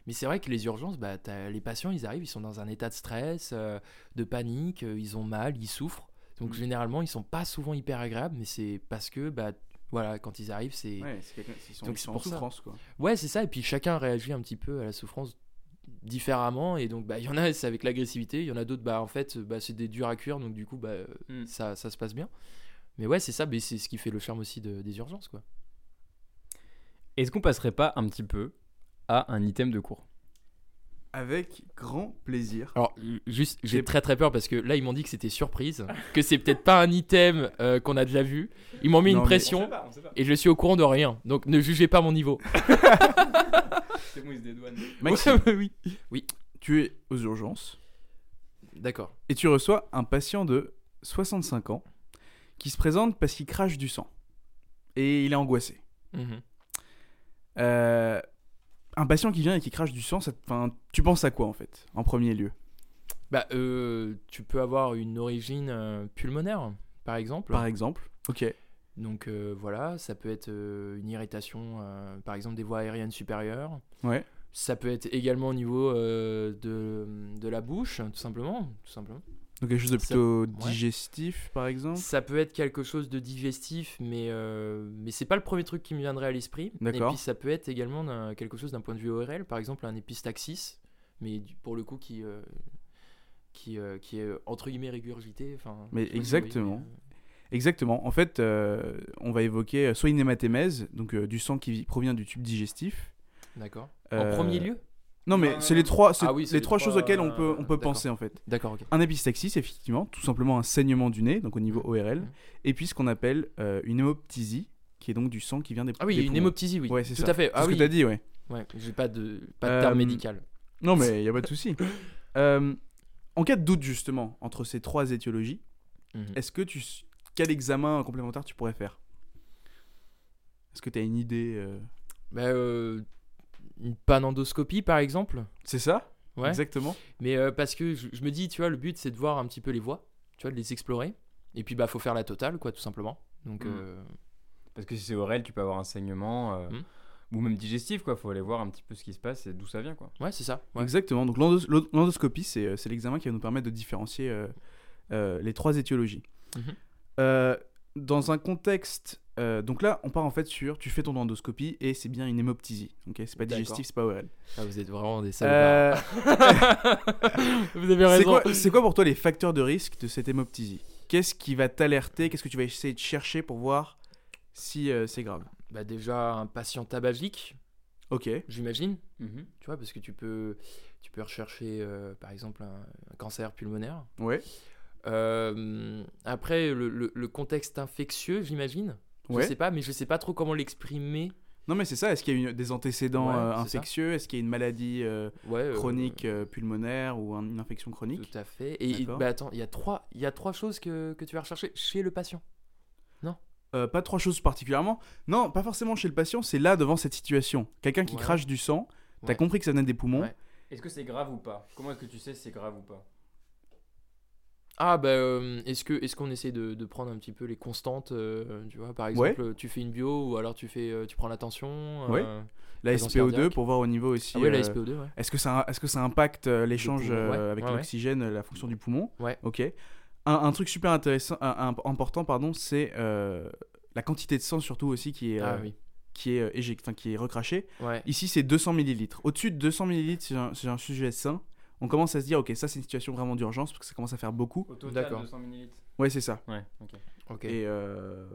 Mais c'est vrai que les urgences, bah, les patients, ils arrivent, ils sont dans un état de stress, euh, de panique, euh, ils ont mal, ils souffrent. Donc
Mm.
généralement, ils sont pas souvent hyper agréables, mais c'est parce que, bah, voilà, quand ils arrivent, c'est
Ouais, c'est quelqu'un- ils sont,
Donc
ils
c'est
sont en
pour ça.
souffrance quoi.
Ouais, c'est ça. Et puis chacun réagit un petit peu à la souffrance différemment. Et donc, bah, il y en a, c'est avec l'agressivité. Il y en a d'autres, bah, en fait, bah, c'est des durs à cuire. Donc, du coup, bah,
Mm.
ça, ça se passe bien. Mais ouais, c'est ça. Mais c'est ce qui fait le charme aussi de- des urgences, quoi.
Est-ce qu'on passerait pas un petit peu à un item de cours
Avec grand plaisir.
Alors, juste, j'ai très très peur parce que là, ils m'ont dit que c'était surprise, que c'est peut-être pas un item euh, qu'on a déjà vu. Ils m'ont mis
Non,
une pression et je suis au courant de rien. Donc, ne jugez pas mon niveau.
C'est bon, il se dédouane.
Maxime,
oui.
tu es aux urgences
D'accord.
et tu reçois un patient de 65 ans qui se présente parce qu'il crache du sang. Et il est angoissé.
Mhm.
Euh, un patient qui vient et qui crache du sang, ça tu penses à quoi en fait, en premier lieu?
Bah, euh, tu peux avoir une origine euh, pulmonaire, par exemple.
Par exemple Ok.
Donc euh, voilà, ça peut être une irritation, par exemple des voies aériennes supérieures.
Ouais.
Ça peut être également au niveau de, de la bouche, tout simplement. Tout simplement.
Donc quelque chose de
Ça-
plutôt
ouais.
digestif par exemple
Ça peut être quelque chose de digestif, mais, euh, mais c'est pas le premier truc qui me viendrait à l'esprit. Et puis ça peut être également quelque chose d'un point de vue ORL, par exemple un épistaxis, mais pour le coup qui, euh, qui, euh, qui est entre guillemets régurgité.
Mais
si voyez,
exactement.
euh,
Exactement. En fait, euh, on va évoquer euh, soit une hématémèse, donc euh, du sang qui provient du tube digestif.
D'accord.
Euh,
En premier lieu
Non, mais c'est les trois, c'est
Ah oui, c'est
les
les
trois
trois,
choses auxquelles on peut, on peut
d'accord.
penser en fait.
D'accord, ok.
Un épistaxis, effectivement, tout simplement un saignement du nez, donc au niveau ORL,
Mhm.
et puis ce qu'on appelle euh, une hémoptysie, qui est donc du sang qui vient des
Ah oui,
des
une
poumons.
hémoptysie, oui.
Ouais, c'est
Tout
ça.
à fait.
C'est
Ah
ce
oui.
que t'as dit, ouais.
Ouais, j'ai pas de, pas de
Euh,
terme médical.
Non, mais il y a pas de souci. Euh, en cas de doute justement entre ces trois étiologies,
Mhm.
est-ce que tu quel examen complémentaire tu pourrais faire? Est-ce que tu as une idée euh,
Bah, euh, une panendoscopie, par exemple.
C'est ça?
Ouais.
exactement.
Mais euh, parce que je, je me dis, tu vois, le but c'est de voir un petit peu les voies, tu vois, de les explorer. Et puis bah faut faire la totale, quoi, tout simplement. Donc
Mm.
euh,
Parce que si c'est oral, tu peux avoir un saignement. euh,
Hmm.
Ou même digestif, quoi. Faut aller voir un petit peu ce qui se passe et d'où ça vient, quoi.
ouais, c'est ça. Ouais.
Exactement. Donc l'endoscopie, c'est c'est l'examen qui va nous permettre de différencier euh, euh, les trois étiologies.
Mhm.
Euh, dans un contexte, euh, donc là, on part en fait sur, tu fais ton endoscopie et c'est bien une hémoptysie. Ok, c'est pas digestif, c'est pas ORL.
Ah, vous êtes vraiment des salopards.
Euh,
vous avez raison.
c'est quoi pour toi les facteurs de risque de cette hémoptysie? Qu'est-ce qui va t'alerter? Qu'est-ce que tu vas essayer de chercher pour voir si euh, c'est grave?
Bah déjà un patient tabagique,
Ok.
j'imagine.
Mhm.
Tu vois, parce que tu peux, tu peux rechercher euh, par exemple un, un cancer pulmonaire.
Ouais.
Euh, après, le, le- le contexte infectieux, j'imagine. Je
Ouais.
sais pas, mais je sais pas trop comment l'exprimer.
Non mais c'est ça. Est-ce qu'il y a des antécédents
Ouais,
euh, infectieux? Est-ce qu'il y a une maladie euh,
Ouais,
chronique pulmonaire ou un- une infection chronique?
Tout à fait. Et, bah attends, il y a trois, il y a trois choses que, que tu vas rechercher chez le patient.
Euh, pas trois choses particulièrement. Non, pas forcément chez le patient, c'est là devant cette situation. Quelqu'un qui crache du sang, t'as compris que ça venait des poumons.
Est-ce que c'est grave ou pas? Comment est-ce que tu sais si c'est grave ou pas?
Ah bah euh, est-ce que est-ce qu'on essaie de, de prendre un petit peu les constantes, euh, tu vois, par exemple, tu fais une bio ou alors tu fais, euh, tu prends la tension.
Ouais. La
Fréquence
SPO2
cardiaque.
pour voir au niveau aussi.
Ah ouais, la
euh,
SPO2, ouais.
Est-ce que ça, est-ce que ça impacte l'échange avec l'oxygène, la fonction du poumon?
Ouais.
Ok. Un, un truc super intéressant, un- un- important, pardon, c'est la quantité de sang surtout aussi qui est,
Ah oui.
qui est éject- enfin, qui est recraché.
Ouais.
Ici, c'est 200 millilitres. Au-dessus de 200 millilitres, c'est un, c'est un sujet sain. On commence à se dire, ok, ça c'est une situation vraiment d'urgence parce que ça commence à faire beaucoup.
Au total,
D'accord.
200 millilitres.
Ouais, c'est ça.
Ouais, ok.
Ok.
Et euh,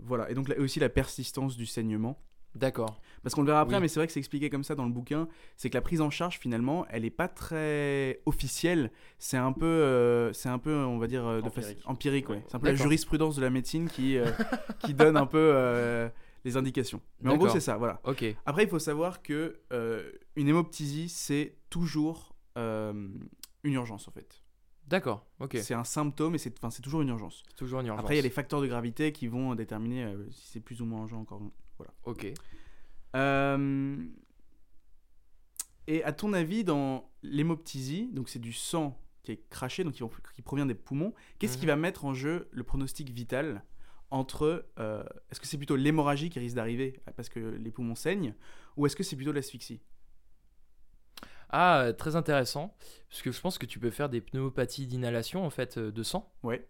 voilà. Et donc là, aussi la persistance du saignement.
D'accord.
Parce qu'on le verra après,
Oui.
mais c'est vrai que c'est expliqué comme ça dans le bouquin. C'est que la prise en charge, finalement, elle n'est pas très officielle. C'est un peu, euh, c'est un peu, on va dire, euh, de
Empirique.
façon- empirique. Ouais. C'est un peu la jurisprudence de la médecine qui, euh, qui donne un peu euh, les indications. Mais en gros, c'est ça. Voilà.
Ok.
Après, il faut savoir que euh, une hémoptysie, c'est toujours une urgence en fait.
D'accord. Ok.
C'est un symptôme et c'est, toujours une urgence.
Toujours une urgence.
Après, il y a les facteurs de gravité qui vont déterminer euh, si c'est plus ou moins urgent encore.
Ok.
Euh, Et à ton avis, dans l'hémoptysie, donc c'est du sang qui est craché, donc qui, qui provient des poumons, qu'est-ce qui
Mhm.
va mettre en jeu le pronostic vital entre. euh, est-ce que c'est plutôt l'hémorragie qui risque d'arriver parce que les poumons saignent, ou est-ce que c'est plutôt l'asphyxie?
Ah, euh, très intéressant. Parce que je pense que tu peux faire des pneumopathies d'inhalation en fait euh, de sang.
Ouais.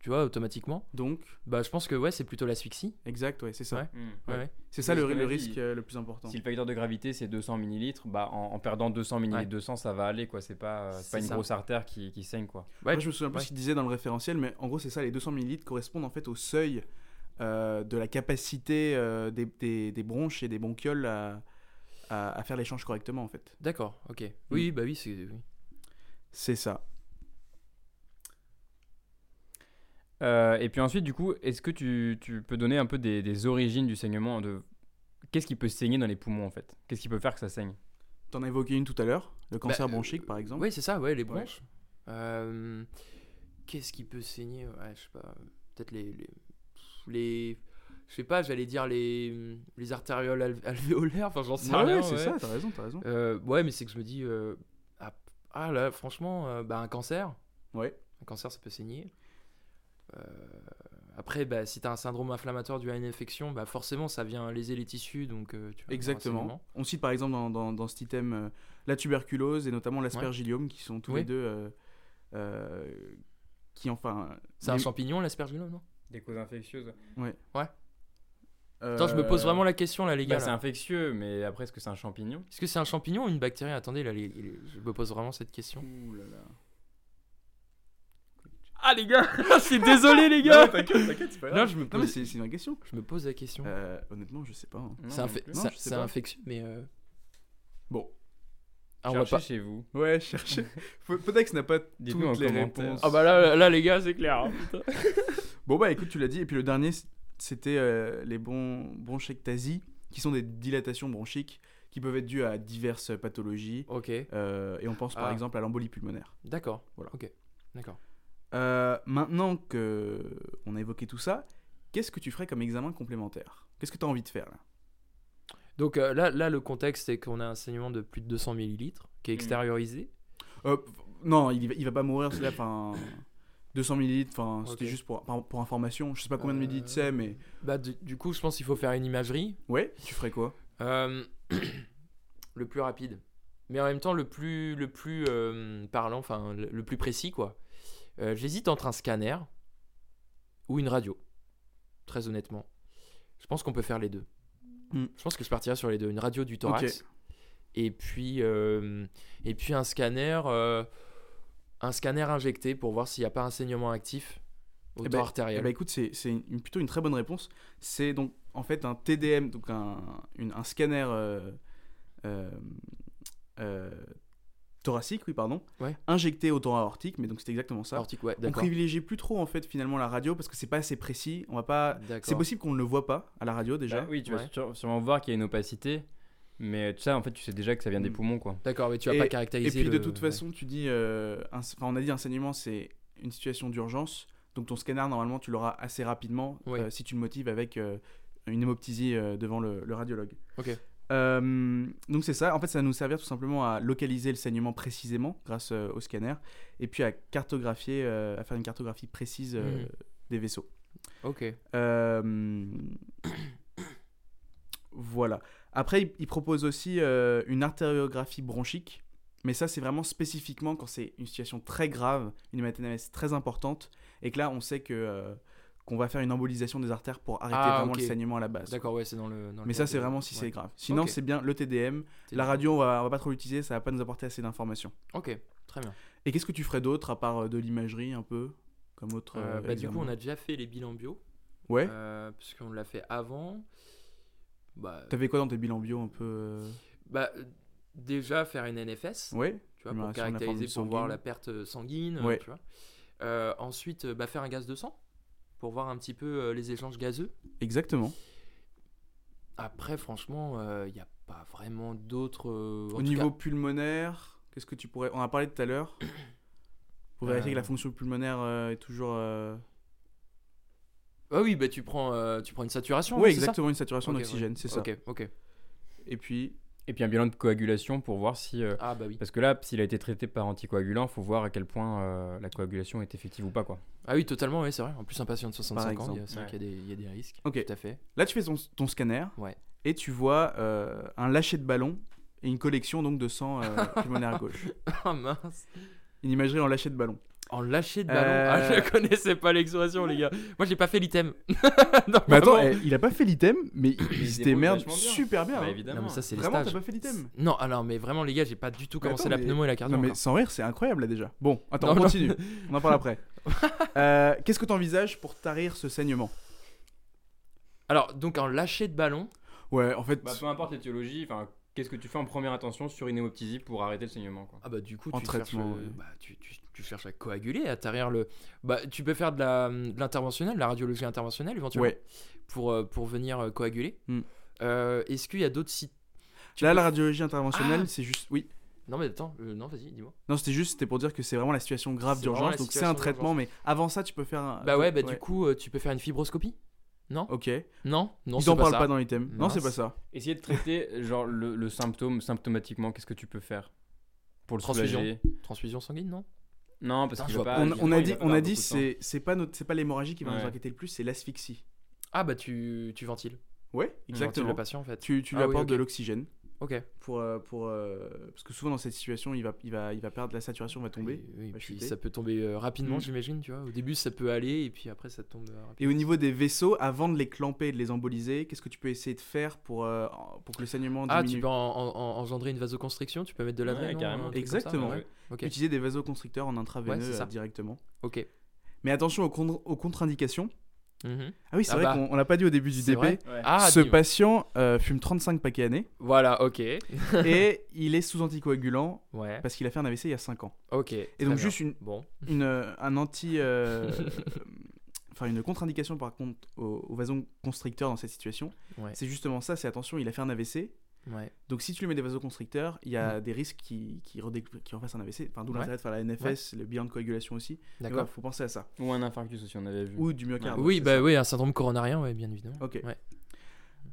Tu vois, automatiquement.
Donc,
Bah, je pense que ouais, c'est plutôt l'asphyxie.
exact, ouais, c'est ça.
Ouais.
Hmm.
Ouais. ouais.
C'est ça le, risque euh, le plus important.
Si le facteur de gravité c'est 200 millilitres, bah en, en perdant 200 millilitres
Ouais.
de sang, ça va aller quoi. C'est pas, euh, c'est pas une
ça.
grosse artère qui, qui saigne quoi.
Ouais,
Moi, je me souviens plus
ouais.
ce qu'il disait dans le référentiel, mais en gros, c'est ça, les 200 millilitres correspondent en fait au seuil euh, de la capacité euh, des, des- des bronches et des bronchioles à, à- à faire l'échange correctement, en fait.
D'accord. Ok. Oui, bah oui, c'est. oui.
C'est ça.
Euh, et puis ensuite, du coup, est-ce que tu, tu peux donner un peu des, des origines du saignement de... Qu'est-ce qui peut saigner dans les poumons en fait? Qu'est-ce qui peut faire que ça saigne?
T'en as évoqué une tout à l'heure, le cancer
Bah,
bronchique, par exemple.
Oui, c'est ça, ouais, les bronches. Euh, Qu'est-ce qui peut saigner? Ouais, je sais pas. Peut-être les, les. les- Je sais pas, j'allais dire les, les artérioles alv- alvéolaires, enfin j'en sais
Ouais,
rien.
ouais, c'est
ouais.
ça, t'as raison, t'as raison.
Euh, ouais, mais c'est que je me dis. euh, ah, ah, là, franchement, euh, bah, un cancer.
Ouais.
Un cancer, ça peut saigner. Euh, après, bah, si tu as un syndrome inflammatoire dû à une infection, bah, forcément, ça vient léser les tissus. Donc, euh, tu
Exactement. On cite par exemple dans, dans, dans cet item euh, la tuberculose et notamment l'aspergillium, qui sont tous
Oui.
les deux. euh, euh, qui enfin.
C'est un champignon, l'aspergillome, non?
Des causes infectieuses
euh,
Attends, je me pose vraiment la question, là, les gars.
Bah, C'est infectieux, mais après, est-ce que c'est un champignon?
Est-ce que c'est un champignon ou une bactérie? Attendez, là, les- les- je me pose vraiment cette question.
Ouh là là.
Ah, les gars Je suis désolé, les
Non,
gars
mais t'inquiète, t'inquiète, c'est pas
Non,
grave.
je me
Non, mais
pose,
c'est c'est une vraie question.
je me pose la question.
Euh, honnêtement, je sais pas. hein.
Non,
c'est
non.
Non,
c'est-
je sais
c'est
pas.
infectieux, mais. euh,
Bon.
Ah, on va pas.
chez vous.
Ouais, cherchez. Faut- Peut-être que n'a pas
Dites-nous
toutes
en
les
commentaire.
réponses.
Ah, bah là, là, les gars, c'est clair. hein, putain.
Bon bah écoute, tu l'as dit. Et puis le dernier, c'était euh, les bron bronchectasies, qui sont des dilatations bronchiques qui peuvent être dues à diverses pathologies.
ok,
Euh, et on pense par
Ah.
exemple à l'embolie pulmonaire.
d'accord.
Voilà.
Ok, d'accord.
Euh, maintenant que on a évoqué tout ça, qu'est-ce que tu ferais comme examen complémentaire? Qu'est-ce que tu as envie de faire là?
Donc là, là, le contexte, c'est qu'on a un saignement de plus de 200 millilitres qui est
Mm.
extériorisé.
Non, il, va- il va pas mourir, c'est là, enfin. 200 millilitres, enfin, c'était juste pour, pour, information. Je sais pas combien de
Euh,
millilitres c'est, mais.
Bah, du, du coup, je pense qu'il faut faire une imagerie.
Ouais, tu ferais quoi?
Euh, le plus rapide. Mais en même temps, le plus, le plus euh, parlant, enfin, le, le plus précis, quoi. J'hésite entre un scanner ou une radio. Très honnêtement. Je pense qu'on peut faire les deux.
Hmm.
Je pense que je partirais sur les deux. Une radio du thorax. Et puis, euh, et puis un scanner, euh, un scanner injecté pour voir s'il n'y a pas un saignement actif au
Eh
temps
ben-
artériel.
Eh ben, écoute, c'est une- plutôt une très bonne réponse. C'est donc en fait un TDM, donc un, une- un scanner euh, euh, euh, thoracique, oui, pardon,
Ouais.
injecté au temps aortique, mais donc c'est exactement ça.
Aortique, ouais,
On privilégie plus trop en fait finalement la radio parce que c'est pas assez précis. On va pas. C'est possible qu'on ne le voit pas à la radio déjà.
Bah oui, tu vas
Ouais.
sûrement voir qu'il y a une opacité. Mais ça, en fait, tu sais déjà que ça vient des
Mm.
poumons, quoi.
D'accord, mais tu vas
Et-
pas
Et
caractériser.
puis de toute
ouais.
façon, tu dis, euh, un- enfin, on a dit un saignement, c'est une situation d'urgence. Donc ton scanner, normalement, tu l'auras assez rapidement
Oui.
euh, si tu le motives avec euh, une hémoptysie euh, devant le, le radiologue.
Ok.
Euh, donc c'est ça. En fait, ça va nous servir tout simplement à localiser le saignement précisément grâce euh, au scanner et puis à cartographier, euh, à faire une cartographie précise euh,
Mhm.
des vaisseaux.
Ok.
Euh, voilà. Après, il, il propose aussi euh, une artériographie bronchique. Mais ça, c'est vraiment spécifiquement quand c'est une situation très grave, une hématanalyse très importante, et que là, on sait que euh, qu'on va faire une embolisation des artères pour arrêter
Ah,
vraiment le saignement à la base.
D'accord, ouais, c'est dans le. dans le
Mais ça, c'est vraiment si
ouais.
c'est grave. Sinon, c'est bien le TDM. La radio, on va, on va pas trop l'utiliser, ça va pas nous apporter assez d'informations.
Ok, très bien.
Et qu'est-ce que tu ferais d'autre à part euh, de l'imagerie un peu comme autre
Euh, bah, du coup, on a déjà fait les bilans bio.
Ouais.
Euh, puisqu'on l'a fait avant. Bah,
T'avais quoi dans tes bilans bio un peu euh,
bah, euh, déjà faire une NFS. Tu vois, pour caractériser, pour voir la perte euh, sanguine.
Ouais.
Tu vois. Euh, ensuite, euh, bah, faire un gaz de sang pour voir un petit peu euh, les échanges gazeux.
Exactement.
Après, franchement, il n'y a pas vraiment d'autres. euh,
Au niveau
cas-
pulmonaire, qu'est-ce que tu pourrais. On a parlé tout à l'heure. Pour vérifier que la
Euh.
fonction pulmonaire euh, est toujours. Euh,
Ah oui, bah, tu, prends, euh, tu prends une saturation.
Oui,
c'est ça
exactement, une saturation d'oxygène,
ouais.
c'est ça.
Ok, ok.
Et puis.
Et puis un bilan de coagulation pour voir si. euh,
Ah bah oui.
Parce que là, s'il a été traité par anticoagulant, faut voir à quel point euh, la coagulation est effective ou pas, quoi.
Ah oui, totalement, oui, c'est vrai. En plus, un patient de 65 ans, il y a- c'est vrai
Ouais.
qu'il y, a des- il y a des risques.
Ok.
Tout à fait.
Là, tu fais ton, ton scanner.
Ouais.
Et tu vois euh, un lâcher de ballon et une collection donc de sang euh, pulmonaire gauche.
Ah mince.
Une imagerie en lâcher de ballon.
En lâcher de ballon.
Euh.
Ah, je connaissais pas l'expression, les gars. Moi, j'ai pas fait l'item. Non,
Mais attends, eh, il a pas fait l'item, mais il
il
se démerde super bien.
Bah,
hein.
évidemment.
Non, mais ça, c'est les
Vraiment, t'as
stages.
pas fait l'item
Non, alors, mais vraiment, les gars, j'ai pas du tout
Mais
commencé
attends,
la
mais-
pneumo et la cardio.
Non mais
encore.
sans rire, c'est incroyable là déjà. Bon, attends,
Non,
on
non.
continue. On en parle après. Euh, Qu'est-ce que tu envisages pour tarir ce saignement?
Alors, donc, en lâcher de ballon.
Ouais, en fait,
Bah, peu importe l'étiologie, enfin, qu'est-ce que tu fais en première attention sur une hémoptysie pour arrêter le saignement, quoi.
Ah bah du coup
En
tu cherches,
traitement,
euh, bah, tu, tu- tu cherches à coaguler, à tarir le. Bah tu peux faire de la de l'interventionnel, de la radiologie interventionnelle éventuellement
ouais.
pour euh, pour venir euh, coaguler.
Hmm.
Euh, Est-ce qu'il y a d'autres sites? Tu
Là,
peux-
la radiologie interventionnelle,
Ah
c'est juste. Oui.
Non mais attends, euh, non vas-y dis-moi.
Non, c'était juste, c'était pour dire que c'est vraiment la situation grave d'urgence. Donc c'est un traitement, mais avant ça, tu peux faire un.
Bah ouais bah du coup euh, tu peux faire une fibroscopie Non
Ok.
Non non
Ils
c'est
en parlent
ça.
pas dans l'item. Non, c'est pas ça.
Essayer de traiter genre le, le symptôme symptomatiquement, qu'est-ce que tu peux faire pour le
Transfusion.
soulager
Transfusion sanguine non
Non, parce
vois
pas.
on, a dit, on a dit, c'est c'est pas notre, c'est pas l'hémorragie qui va nous inquiéter le plus, c'est l'asphyxie.
Ah bah tu tu ventiles.
Ouais,
Tu
exactement.
le patient en fait.
Tu, tu lui
Ah oui,
apportes de l'oxygène
Ok.
pour, euh, pour euh, parce que souvent dans cette situation, il va, il va, il va perdre la saturation, va tomber.
Oui, oui,
va
puis
chuter.
ça peut tomber euh, rapidement
Mm.
j'imagine tu vois. Au début ça peut aller et puis après ça tombe euh,
Et
rapidement.
au niveau des vaisseaux, avant de les clamper et de les emboliser, qu'est-ce que tu peux essayer de faire pour, euh, pour que le saignement
Ah,
diminue
tu peux en- en- en- engendrer une vasoconstriction, tu peux mettre de l'adrène,
Ouais, carrément.
comme ça,
Exactement.
ouais. Ok.
Utiliser des vasoconstricteurs en intraveineux
Ouais,
directement.
Ok.
Mais attention aux, contre- aux contre-indications.
Mhm.
Ah oui, c'est
Ah
vrai
bah.
qu'on on l'a pas dit au début du DP.
Ouais.
Ah,
Ce
dis-
patient euh, fume 35 paquets années
Voilà, ok.
et il est sous anticoagulant
Ouais.
parce qu'il a fait un AVC il y a 5 ans.
Ok.
Et donc
bien.
juste une,
Bon.
une, euh, un anti... euh, Enfin, une contre-indication par contre au, au vasoconstricteur dans cette situation,
Ouais.
c'est justement ça, c'est attention, il a fait un AVC,
Ouais.
donc si tu lui mets des vasoconstricteurs, il y a des risques qui, qui, qui refassent un AVC, enfin d'où
Ouais.
l'intérêt de faire la NFS, le bilan de coagulation aussi.
D'accord.
Il faut penser à ça.
Ou un infarctus aussi, on avait vu.
Ou du myocarde.
oui,
c'est
bah
ça.
oui, un syndrome coronarien, ouais, bien évidemment.
Ok.
Ouais.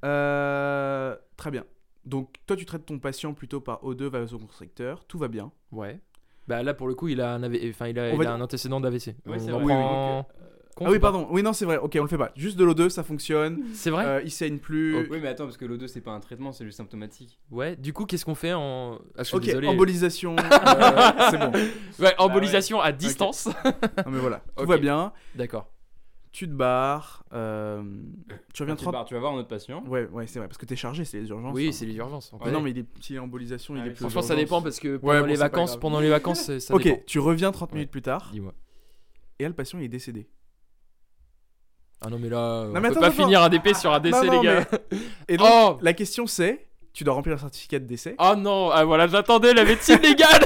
Euh, très bien. Donc, toi, tu traites ton patient plutôt par O2 vasoconstricteur. Tout va bien.
Ouais. Bah là, pour le coup, il a un, AV enfin, il a, il a un antécédent d'AVC. On
vrai.
prend compte
ah oui, pardon. Oui, non, c'est vrai. Ok, on le fait pas. Juste de l'O2, ça fonctionne.
C'est vrai
Euh, il saigne plus.
Oui, mais attends, parce que l'O2, c'est pas un traitement, c'est juste symptomatique.
Ouais. Du coup, qu'est-ce qu'on fait en. Ah, je suis
ok,
désolé.
embolisation. euh, c'est bon.
Ouais, embolisation à distance.
Non, mais voilà. Tout va bien.
D'accord.
Tu te barres. euh, tu reviens
Tu
30.
pars, tu vas voir un autre patient.
Ouais, ouais, c'est vrai. Parce que t'es chargé, c'est les urgences.
Oui,
hein.
c'est les urgences. connaît.
non, mais il est- s'il est en embolisation, il est plus
Franchement, ça dépend parce que
Ouais,
pendant les vacances, pendant les vacances, ça
Ok, tu reviens 30
Ouais.
minutes plus tard.
Dis-moi.
Et là, le patient il est décédé.
Ah non, mais là, on
mais
peut
attends,
pas
attends.
finir un DP sur un décès,
Non, non,
les gars.
Et donc,
Oh
la question c'est tu dois remplir un certificat de décès.
Oh non, ah voilà, j'attendais la médecine légale.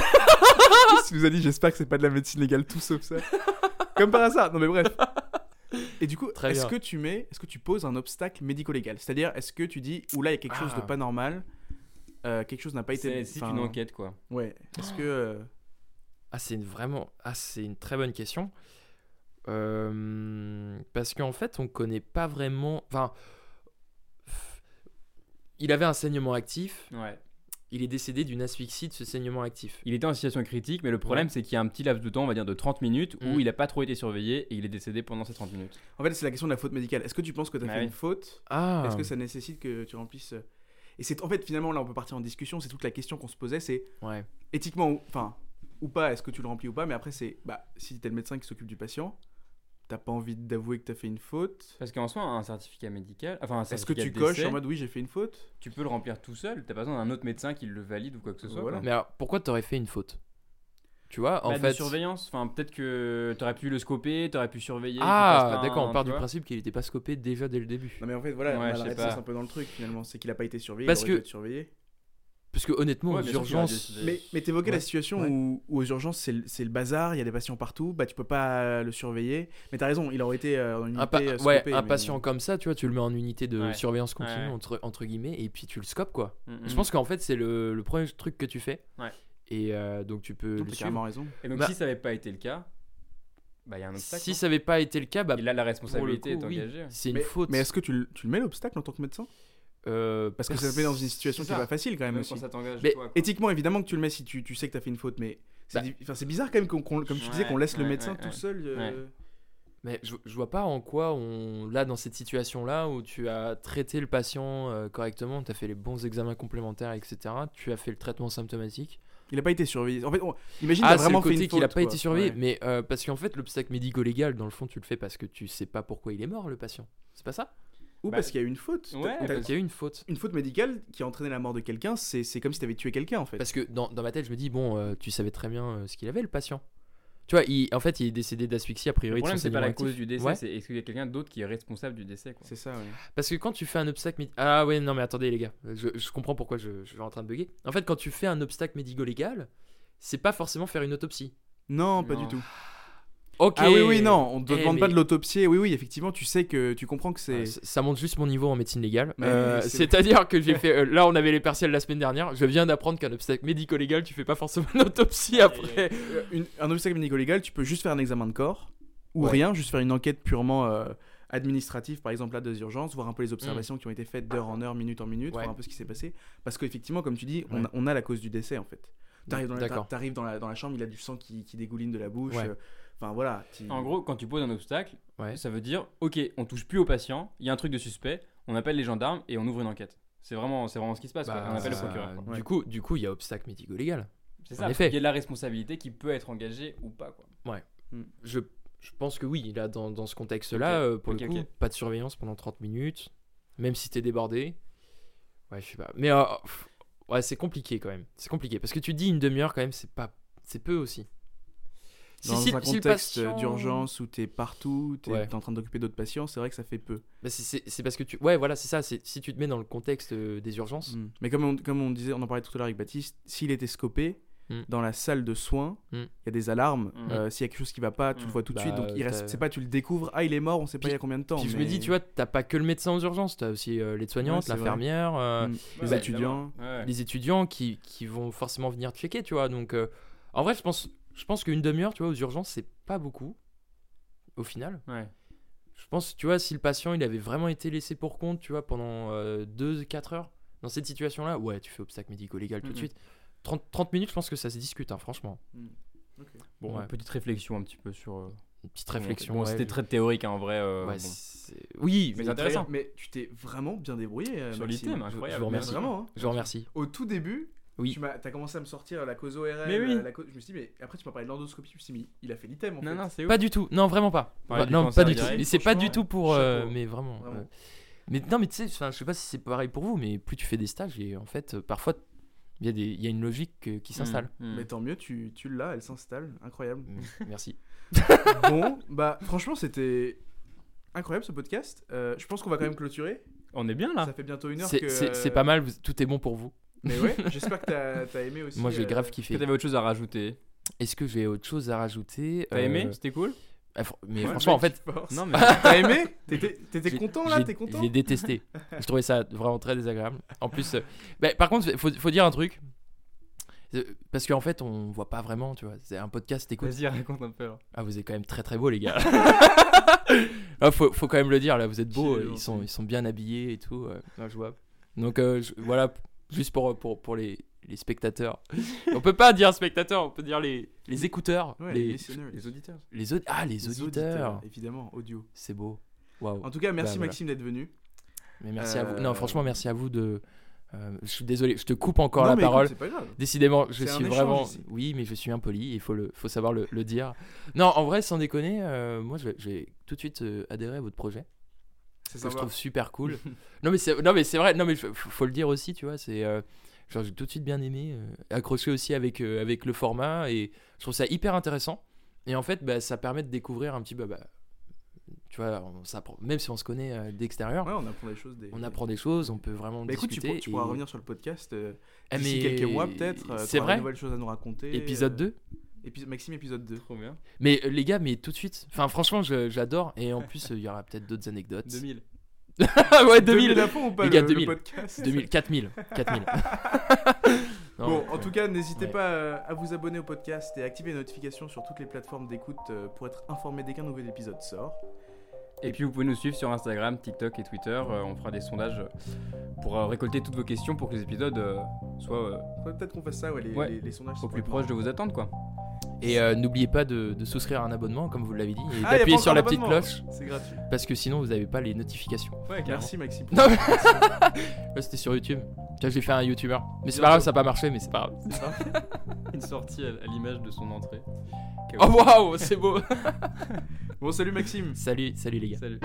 Tu nous a dit? J'espère que c'est pas de la médecine légale, tout sauf ça. Comme par hasard. Non mais bref. Et du coup, est-ce que tu mets, est-ce que tu poses un obstacle médico-légal? C'est-à-dire, est-ce que tu dis, oula, il y a quelque chose de
Ah.
pas normal, euh, quelque chose n'a pas été.
C'est une enquête, quoi.
Ouais. Est-ce que. euh,
Ah, c'est une- vraiment. Ah, c'est une très bonne question. Euh, parce qu'en fait, on connaît pas vraiment. Enfin. Il avait un saignement actif.
Ouais.
Il est décédé d'une asphyxie de ce saignement actif.
Il était en situation critique, mais le problème, c'est qu'il y a un petit laps de temps, on va dire de 30 minutes, où
Mm.
il a pas trop été surveillé et il est décédé pendant ces 30 minutes.
En fait, c'est la question de la faute médicale. Est-ce que tu penses que tu as
Bah
fait
oui.
une faute?
Ah.
Est-ce que ça nécessite que tu remplisses. euh, Et c'est en fait, finalement, là, on peut partir en discussion. C'est toute la question qu'on se posait c'est
Ouais.
éthiquement, ou- enfin, ou pas, est-ce que tu le remplis ou pas? Mais après, c'est bah, si t'es le médecin qui s'occupe du patient, t'as pas envie d'avouer que t'as fait une faute.
Parce qu'en soi, un certificat médical, enfin un
Est-ce que tu coches en mode oui, j'ai fait une faute?
tu peux le remplir tout seul, t'as pas besoin d'un autre médecin qui le valide ou quoi que ce soit.
Voilà.
Mais alors, pourquoi t'aurais fait une faute? Tu vois, en
Bah, de
fait.
surveillance, enfin peut-être que t'aurais pu le scoper, t'aurais pu surveiller.
Ah, d'accord, on part du
vois.
principe qu'il était pas scopé déjà dès le début.
Non, mais en fait, voilà,
Ouais,
on a la un peu dans le truc finalement. C'est qu'il a pas été surveillé,
Parce
il aurait dû
que-
être surveillé.
Parce que honnêtement,
Ouais,
aux urgences.
Mais, mais t'évoquais la situation
ouais.
où, où aux urgences c'est le, c'est le bazar, il y a des patients partout, bah tu peux pas le surveiller. Mais t'as raison, il aurait été euh, en unité
Un, pa-
euh,
ouais,
scopé,
un
mais-
patient comme ça, tu vois, tu le mets en unité de
Ouais.
surveillance continue. Entre, entre guillemets, et puis tu le scopes, quoi.
Mm, mm.
Je pense qu'en fait, c'est le, le premier truc que tu fais.
Ouais.
Et euh, donc, tu peux
T'as carrément raison.
Et donc
Bah-
si ça avait pas été le cas, bah il y a un obstacle.
Si ça avait pas été le cas, bah,
là la responsabilité
coup,
est
oui. c'est une
Mais,
faute.
mais est-ce que tu, le- tu le mets l'obstacle en tant que médecin?
Euh,
Parce que ça te met dans une situation qui est
ça.
pas facile quand même
Même
aussi.
quand ça t'engage
Mais
toi.
Éthiquement, évidemment que tu le mets si tu, tu sais que t'as fait une faute, mais c'est
Bah.
di- enfin, c'est bizarre quand même qu'on, qu'on- comme tu disais qu'on laisse le médecin
ouais,
tout
ouais.
seul. euh,
Mais je, je vois pas en quoi on. Là, dans cette situation-là où tu as traité le patient euh, correctement, tu as fait les bons examens complémentaires, etc., tu as fait le traitement symptomatique.
Il a pas été surveillé. En fait, on- imagine
Ah,
vraiment
le
fait
côté
une
qu'il a
faute,
pas
quoi.
été surveillé.
Ouais.
Mais euh, parce qu'en fait, l'obstacle médico-légal, dans le fond, tu le fais parce que tu sais pas pourquoi il est mort, le patient. C'est pas ça?
Ou
Bah,
parce qu'il y a eu une faute.
ouais,
Parce qu'il y a eu une faute.
Une faute médicale qui a entraîné la mort de quelqu'un, c'est, c'est comme si t'avais tué quelqu'un en fait.
Parce que dans, dans ma tête, je me dis, bon, euh, tu savais très bien euh, ce qu'il avait, le patient. Tu vois, il, en fait, il est décédé d'asphyxie a priori.
Le problème c'est pas la cause du décès,
Ouais.
c'est est-ce qu'il y a quelqu'un d'autre qui est responsable du décès quoi.
C'est ça, ouais.
Parce que quand tu fais un obstacle médi- Ah ouais, non mais attendez les gars, je, je comprends pourquoi je, je suis en train de bugger. En fait, quand tu fais un obstacle médico-légal, c'est pas forcément faire une autopsie.
Non, pas
Non.
du tout.
Ok.
Ah oui, oui, non, on te
Eh,
demande pas de l'autopsie. Oui, oui, effectivement, tu sais que tu comprends que c'est.
Ça ça montre juste mon niveau en médecine légale. Euh,
c'est-
C'est-à-dire que j'ai fait. euh, là, on avait les partiels la semaine dernière. Je viens d'apprendre qu'un obstacle médico-légal, tu fais pas forcément une autopsie après.
Euh, une- un obstacle médico-légal, tu peux juste faire un examen de corps ou
Ouais.
rien, juste faire une enquête purement euh, administrative, par exemple là des urgences, voir un peu les observations qui ont été faites d'heure en heure, minute en minute,
Ouais.
voir un peu ce qui s'est passé. Parce qu'effectivement, comme tu dis, on,
Ouais.
a, on a la cause du décès en fait. T'arrives dans, dans, la, dans la chambre, il a du sang qui, qui dégouline de la bouche.
Ouais.
Enfin voilà. tu-
En gros, quand tu poses un obstacle,
Ouais.
ça veut dire OK, on touche plus au patient, il y a un truc de suspect, on appelle les gendarmes et on ouvre une enquête. C'est vraiment c'est vraiment ce qui se passe quoi.
Bah,
On appelle le procureur. quoi.
Ouais.
Du coup, du coup, il y a obstacle médico-légal.
C'est
en
ça.
effet.
Il y a de la responsabilité qui peut être engagée ou pas quoi.
Je, je pense que oui, là, dans, dans ce contexte-là, euh, pour le coup, pas de surveillance pendant 30 minutes, même si t'es débordé. Ouais, je sais pas. Mais euh, pff, ouais, c'est compliqué quand même. C'est compliqué parce que tu dis une demi-heure quand même, c'est pas, c'est peu aussi. Si-
Dans
si-
un
si
contexte
patient-
d'urgence où t'es partout, t'es
Ouais.
en train d'occuper d'autres patients, c'est vrai que ça fait peu.
Bah, c'est- parce que tu. Ouais, voilà, c'est ça. Si tu te mets dans le contexte euh, des urgences.
Mm. Mais comme on, comme on disait, on en parlait tout à l'heure avec Baptiste, s'il était scopé,
Mm.
dans la salle de soins, il
Mm.
y a des alarmes. Euh, S'il y a quelque chose qui va pas, tu le vois tout de
Bah,
suite. Donc il reste, c'est pas tu le découvres, ah il est mort, on sait pas il y a combien de temps.
Puis je me dis, tu vois, t'as pas que le médecin aux urgences, t'as aussi euh, l'aide-soignante,
Ouais, c'est vrai.
l'infirmière, euh,
les étudiants.
Ouais,
les étudiants qui, qui vont forcément venir checker, tu vois. Donc, en vrai, je pense, je pense qu'une demi-heure, tu vois, aux urgences, c'est pas beaucoup, au final.
Ouais.
je pense, tu vois, si le patient il avait vraiment été laissé pour compte, tu vois, pendant 2-4 heures, dans cette situation-là, ouais, tu fais obstacle médico-légal tout de suite. 30, 30 minutes, je pense que ça se discute, hein, franchement.
Bon,
Ouais.
petite réflexion un petit peu sur. euh,
Une petite réflexion.
Bon,
ouais.
c'était très théorique hein, en vrai. euh,
Ouais,
bon.
c'est- Oui,
Mais intéressant.
Mais tu t'es vraiment bien débrouillé, euh,
Sur l'item,
Je-
incroyable.
je vous remercie.
Vraiment, hein.
je vous remercie.
Au tout début,
Oui.
tu m'as, as commencé à me sortir la cause ORL.
Mais oui.
la cause- je me suis dit, mais après tu m'as parlé de l'endoscopie, je me suis dit, mais il a fait l'item en
Non,
fait.
non, c'est.
Pas du tout. Non, vraiment pas. Non, pas du tout. c'est pas du
franchement,
tout pour. euh, mais vraiment.
Vraiment.
euh, Mais non, mais tu sais, enfin, je sais pas si c'est pareil pour vous, mais plus tu fais des stages, et en fait, euh, parfois, il y, a des- il y a une logique euh, qui s'installe.
Mm, mm.
Mais tant mieux, tu, tu l'as, elle s'installe. Incroyable.
Mm, Merci.
bon, bah franchement, c'était incroyable ce podcast. Euh, je pense qu'on va quand même clôturer.
On est bien là.
Ça fait bientôt une heure
C'est
que.
pas mal, vous- tout est bon pour vous.
Mais ouais, j'espère que t'as, aimé aussi.
Moi, j'ai
euh,
grave
Est-ce que
kiffé.
t'avais autre chose à rajouter?
Est-ce que j'ai autre chose à rajouter?
T'as aimé?
Euh,
C'était cool?
fr- Mais
ouais,
franchement, en fait.
Non, mais.
T'as aimé? T'étais, content là?
j'ai-
T'es content?
J'ai détesté. je trouvais ça vraiment très désagréable. En plus, euh, bah, par contre, faut, faut dire un truc. Euh, Parce qu'en fait, on voit pas vraiment, tu vois. C'est un podcast, t'écoutes.
Vas-y, raconte un peu. alors.
Ah, vous êtes quand même très très beaux, les gars. ah, faut, faut quand même le dire, là, vous êtes beaux. Ils sont, ils sont bien habillés et tout. euh, non, je vois. Donc, euh, je- voilà, juste pour, pour, pour les, les spectateurs. on peut pas dire spectateurs, on peut dire les, les écouteurs.
Ouais,
les,
auditeurs.
les audi- ah, les, auditeurs.
Évidemment, audio.
C'est beau. Waouh.
En tout cas, merci
Bah, voilà.
Maxime d'être venu.
Mais merci à vous.
Euh,
Non, franchement, merci à vous de. euh, je suis désolé, je te coupe encore
Non,
la
écoute,
parole.
c'est pas grave.
Décidément, je suis vraiment.
ici.
Oui, mais je suis impoli, il faut, le, faut savoir le, le dire. Non, en vrai, sans déconner, euh, moi, je vais, je vais tout de suite euh, adhérer à votre projet, Que je trouve super cool. non, mais c'est non, mais c'est vrai, non, mais faut, faut le dire aussi, tu vois, c'est. euh, genre, j'ai tout de suite bien aimé, euh, accroché aussi avec, euh, avec le format, et je trouve ça hyper intéressant. Et en fait, bah, ça permet de découvrir un petit peu. Bah, tu vois, on s'apprend- même si on se connaît d'extérieur,
Ouais, on apprend des choses. Des...
on apprend des choses, on peut vraiment
Bah écoute, tu, pourras- tu pourras
et-
revenir sur le podcast euh,
Ah,
d'ici
mais
quelques mois peut-être.
C'est vrai
nouvelles choses à nous raconter.
Épisode
euh,
2
épi- Maxime, épisode 2.
Trop bien.
Mais euh, les gars, mais tout de suite. Enfin, franchement, j'adore. Et en plus, euh, il y aura peut-être d'autres anecdotes.
2000.
Ah ouais, 2000.
à fond ou pas
Les
le,
gars,
le
2000.
podcast
2000, 4000. 4000. Non,
Bon,
ouais.
en tout cas, n'hésitez
Ouais.
pas euh, à vous abonner au podcast et à activer les notifications sur toutes les plateformes d'écoute euh, pour être informé dès qu'un nouvel épisode sort.
Et puis vous pouvez nous suivre sur Instagram, TikTok et Twitter. euh, on fera des sondages pour euh, récolter toutes vos questions pour que les épisodes euh, soient euh,
peut-être qu'on fasse ça, ouais, les,
Ouais.
les- les sondages.
au plus proche de vos attentes, quoi.
Et euh, n'oubliez pas de, de souscrire à un abonnement, comme vous l'avez dit, et
Ah,
d'appuyer sur la petite cloche,
C'est gratuit.
parce que sinon vous n'avez pas les notifications.
Ouais,
Merci Maxime.
Non, Là, c'était sur YouTube. Tiens, j'ai fait un YouTuber. Mais c'est pas grave, ça n'a pas marché, mais c'est pas grave.
Une sortie à, à l'image de son entrée.
Oh waouh, c'est beau.
Bon, salut Maxime.
salut, salut les gars.
Salut.